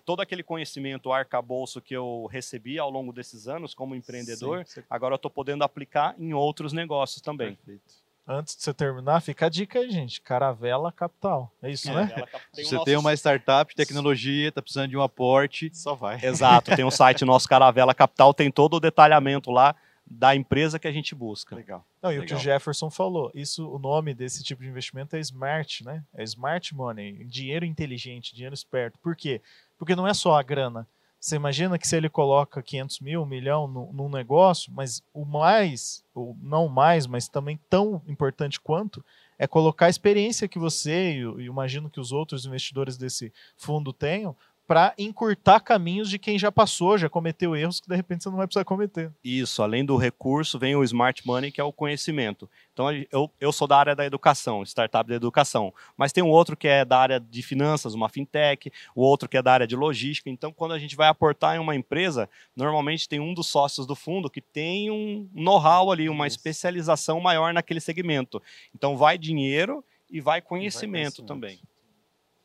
todo aquele conhecimento, arcabouço que eu recebi ao longo desses anos como empreendedor, sim, agora eu estou podendo aplicar em outros negócios também. Perfeito. Antes de você terminar, fica a dica aí, gente. Caravela Capital. É isso, né? Tem você tem uma startup de tecnologia, está precisando de um aporte. Só vai. Exato. Tem o um site nosso Caravela Capital, tem todo o detalhamento lá da empresa que a gente busca. Legal. Não, e Legal. o que o Jefferson falou, isso, o nome desse tipo de investimento é smart, né? É smart money, dinheiro inteligente, dinheiro esperto. Por quê? Porque não é só a grana. Você imagina que se ele coloca 500 mil, um milhão no, num negócio, mas o mais, ou não mais, mas também tão importante quanto, é colocar a experiência que você e, e imagino que os outros investidores desse fundo tenham para encurtar caminhos de quem já passou, já cometeu erros que de repente você não vai precisar cometer. Isso, além do recurso, vem o smart money, que é o conhecimento. Então, eu, eu sou da área da educação, startup da educação, mas tem um outro que é da área de finanças, uma fintech, o outro que é da área de logística. Então, quando a gente vai aportar em uma empresa, normalmente tem um dos sócios do fundo que tem um know-how ali, uma Isso. especialização maior naquele segmento. Então, vai dinheiro e vai conhecimento, vai conhecimento. também.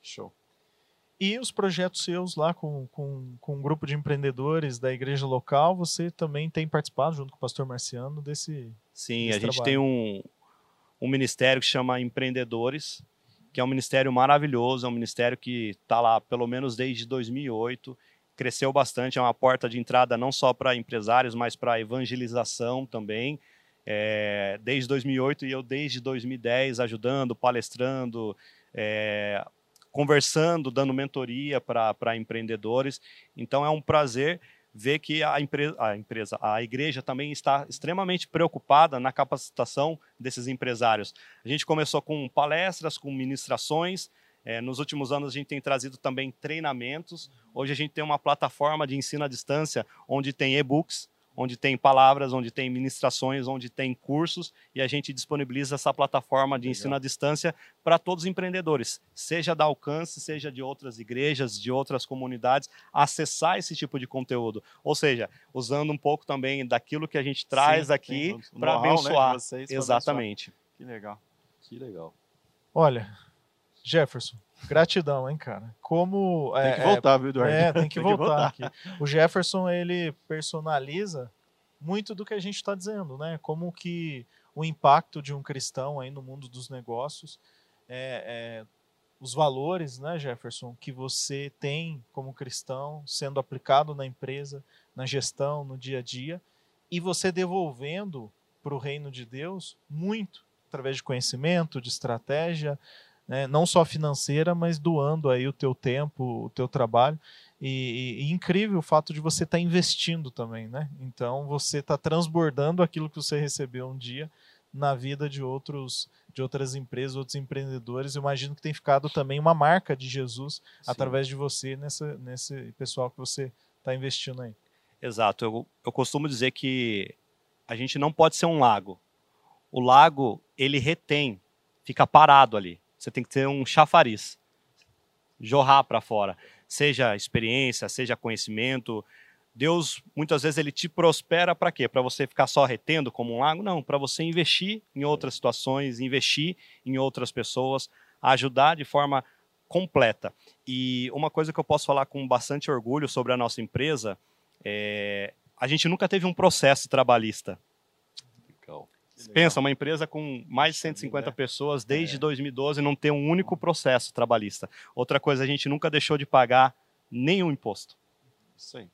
Show. E os projetos seus lá com, com, com um grupo de empreendedores da igreja local, você também tem participado, junto com o pastor Marciano, desse. Sim, desse a gente tem um, um ministério que chama Empreendedores, que é um ministério maravilhoso, é um ministério que está lá pelo menos desde 2008, cresceu bastante, é uma porta de entrada não só para empresários, mas para evangelização também. é, desde 2008 e eu desde 2010 ajudando, palestrando, é, conversando, dando mentoria para empreendedores. Então é um prazer ver que a empresa, a empresa, a igreja também está extremamente preocupada na capacitação desses empresários. A gente começou com palestras, com ministrações. É, nos últimos anos a gente tem trazido também treinamentos. Hoje a gente tem uma plataforma de ensino à distância onde tem e-books onde tem palavras, onde tem ministrações, onde tem cursos, e a gente disponibiliza essa plataforma de Legal. ensino à distância para todos os empreendedores, seja da Alcance, seja de outras igrejas, de outras comunidades, acessar esse tipo de conteúdo. Ou seja, usando um pouco também daquilo que a gente traz Sim, aqui para né, abençoar. Né, vocês, Exatamente. Abençoar. Que legal. Que legal. Olha, Jefferson, Gratidão, hein, cara. Como. Tem é, que voltar, viu, Eduardo? É, tem que, tem voltar, que voltar. O Jefferson, ele personaliza muito do que a gente está dizendo, né? Como que o impacto de um cristão aí no mundo dos negócios, é, é, os valores, né, Jefferson, que você tem como cristão sendo aplicado na empresa, na gestão, no dia a dia, e você devolvendo para o reino de Deus muito, através de conhecimento, de estratégia, né, não só financeira, mas doando aí o teu tempo, o teu trabalho. E, e, e incrível o fato de você estar tá investindo também, né? Então você está transbordando aquilo que você recebeu um dia na vida de outros de outras empresas, outros empreendedores. Eu imagino que tem ficado também uma marca de Jesus Sim. através de você nessa, nesse pessoal que você está investindo aí. Exato. Eu, eu costumo dizer que a gente não pode ser um lago. O lago ele retém, fica parado ali. Você tem que ter um chafariz, jorrar para fora, seja experiência, seja conhecimento. Deus muitas vezes ele te prospera para quê? Para você ficar só retendo como um lago? Não, para você investir em outras situações, investir em outras pessoas, ajudar de forma completa. E uma coisa que eu posso falar com bastante orgulho sobre a nossa empresa é a gente nunca teve um processo trabalhista. Pensa, uma empresa com mais de 150 é. pessoas desde é. 2012 não ter um único processo trabalhista. Outra coisa, a gente nunca deixou de pagar nenhum imposto. Isso aí.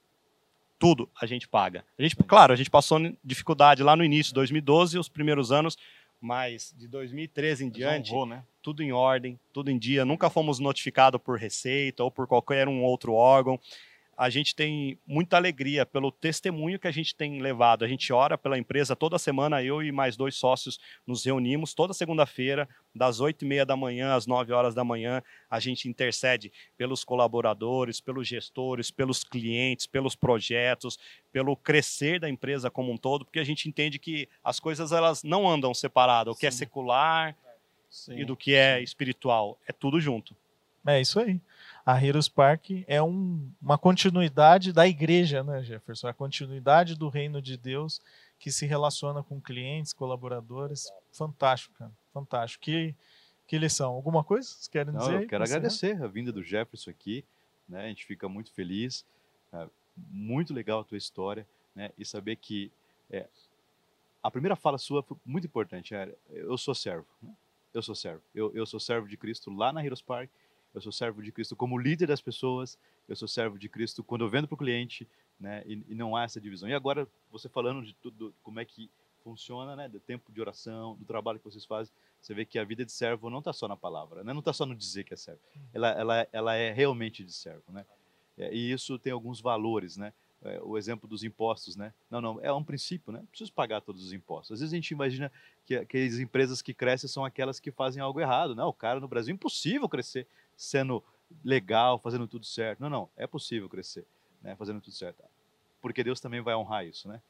Tudo a gente paga. A gente, claro, a gente passou dificuldade lá no início, 2012, os primeiros anos, mas de 2013 em diante, né? tudo em ordem, tudo em dia. Nunca fomos notificados por Receita ou por qualquer um outro órgão a gente tem muita alegria pelo testemunho que a gente tem levado. A gente ora pela empresa toda semana, eu e mais dois sócios nos reunimos toda segunda-feira, das oito e meia da manhã às nove horas da manhã. A gente intercede pelos colaboradores, pelos gestores, pelos clientes, pelos projetos, pelo crescer da empresa como um todo, porque a gente entende que as coisas elas não andam separadas. O que é secular Sim. e do que é espiritual é tudo junto. É isso aí a Heroes Park é um, uma continuidade da igreja, né, Jefferson? A continuidade do reino de Deus que se relaciona com clientes, colaboradores. Fantástico, cara. Fantástico. Que, que lição. Alguma coisa vocês querem dizer? Não, eu quero agradecer a vinda do Jefferson aqui. Né? A gente fica muito feliz. É, muito legal a tua história. Né? E saber que é, a primeira fala sua foi muito importante. É, eu sou servo. Né? Eu sou servo. Eu, eu sou servo de Cristo lá na Heroes Park eu sou servo de Cristo como líder das pessoas, eu sou servo de Cristo quando eu vendo para o cliente, né? E, e, não há essa divisão. E agora, você falando de tudo, como é que funciona, né? Do tempo de oração, do trabalho que vocês fazem, você vê que a vida de servo não está só na palavra, né? Não está só no dizer que é servo. Ela, ela, ela é realmente de servo, né? É, e isso tem alguns valores, né? É, o exemplo dos impostos, né? Não, não, é um princípio, né? Preciso pagar todos os impostos. Às vezes a gente imagina que, que as empresas que crescem são aquelas que fazem algo errado. Não, o cara no Brasil é impossível crescer sendo legal, fazendo tudo certo. Não, não, é possível crescer, né, fazendo tudo certo. Porque Deus também vai honrar isso, né?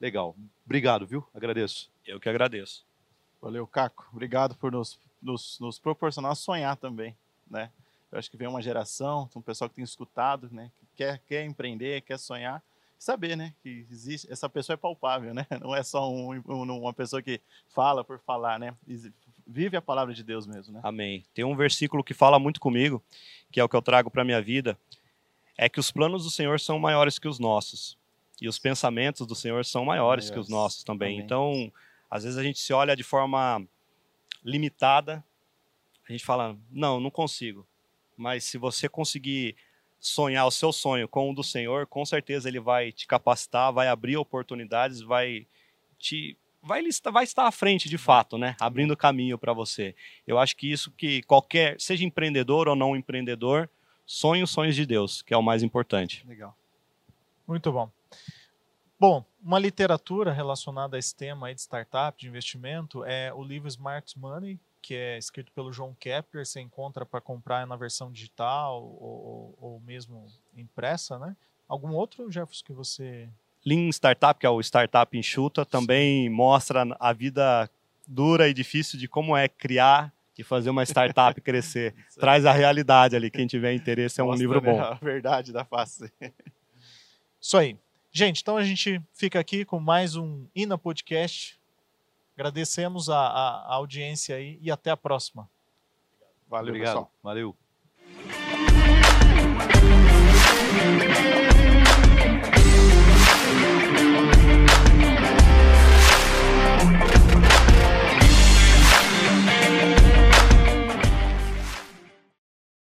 Legal. Obrigado, viu? Agradeço. Eu que agradeço. Valeu, Caco. Obrigado por nos, nos, nos proporcionar sonhar também, né? Eu acho que vem uma geração, um pessoal que tem escutado, né? Que quer, quer empreender, quer sonhar. Saber, né? Que existe, essa pessoa é palpável, né? Não é só um, um, uma pessoa que fala por falar, né? Vive a palavra de Deus mesmo, né? Amém. Tem um versículo que fala muito comigo, que é o que eu trago para minha vida, é que os planos do Senhor são maiores que os nossos e os pensamentos do Senhor são maiores, que os nossos também. Amém. Então, às vezes a gente se olha de forma limitada, a gente fala, não, não consigo. Mas se você conseguir sonhar o seu sonho com o do Senhor, com certeza ele vai te capacitar, vai abrir oportunidades, vai te vai, vai estar à frente de fato, né? Abrindo caminho para você. Eu acho que isso que qualquer, seja empreendedor ou não empreendedor, sonhe os sonhos de Deus, que é o mais importante. Legal. Muito bom. Bom, uma literatura relacionada a esse tema de startup, de investimento, é o livro Smart Money, que é escrito pelo João Kepler, você encontra para comprar na versão digital ou, ou, mesmo impressa, né? Algum outro, Jefferson, que você... Lean Startup, que é o Startup Enxuta, também Sim. mostra a vida dura e difícil de como é criar e fazer uma startup crescer. Traz a realidade ali, quem tiver interesse, é um livro né, bom. A verdade da face. Isso aí. Gente, então a gente fica aqui com mais um INA Podcast. Agradecemos a, a, a audiência aí e até a próxima. Valeu, Obrigado. pessoal. Valeu.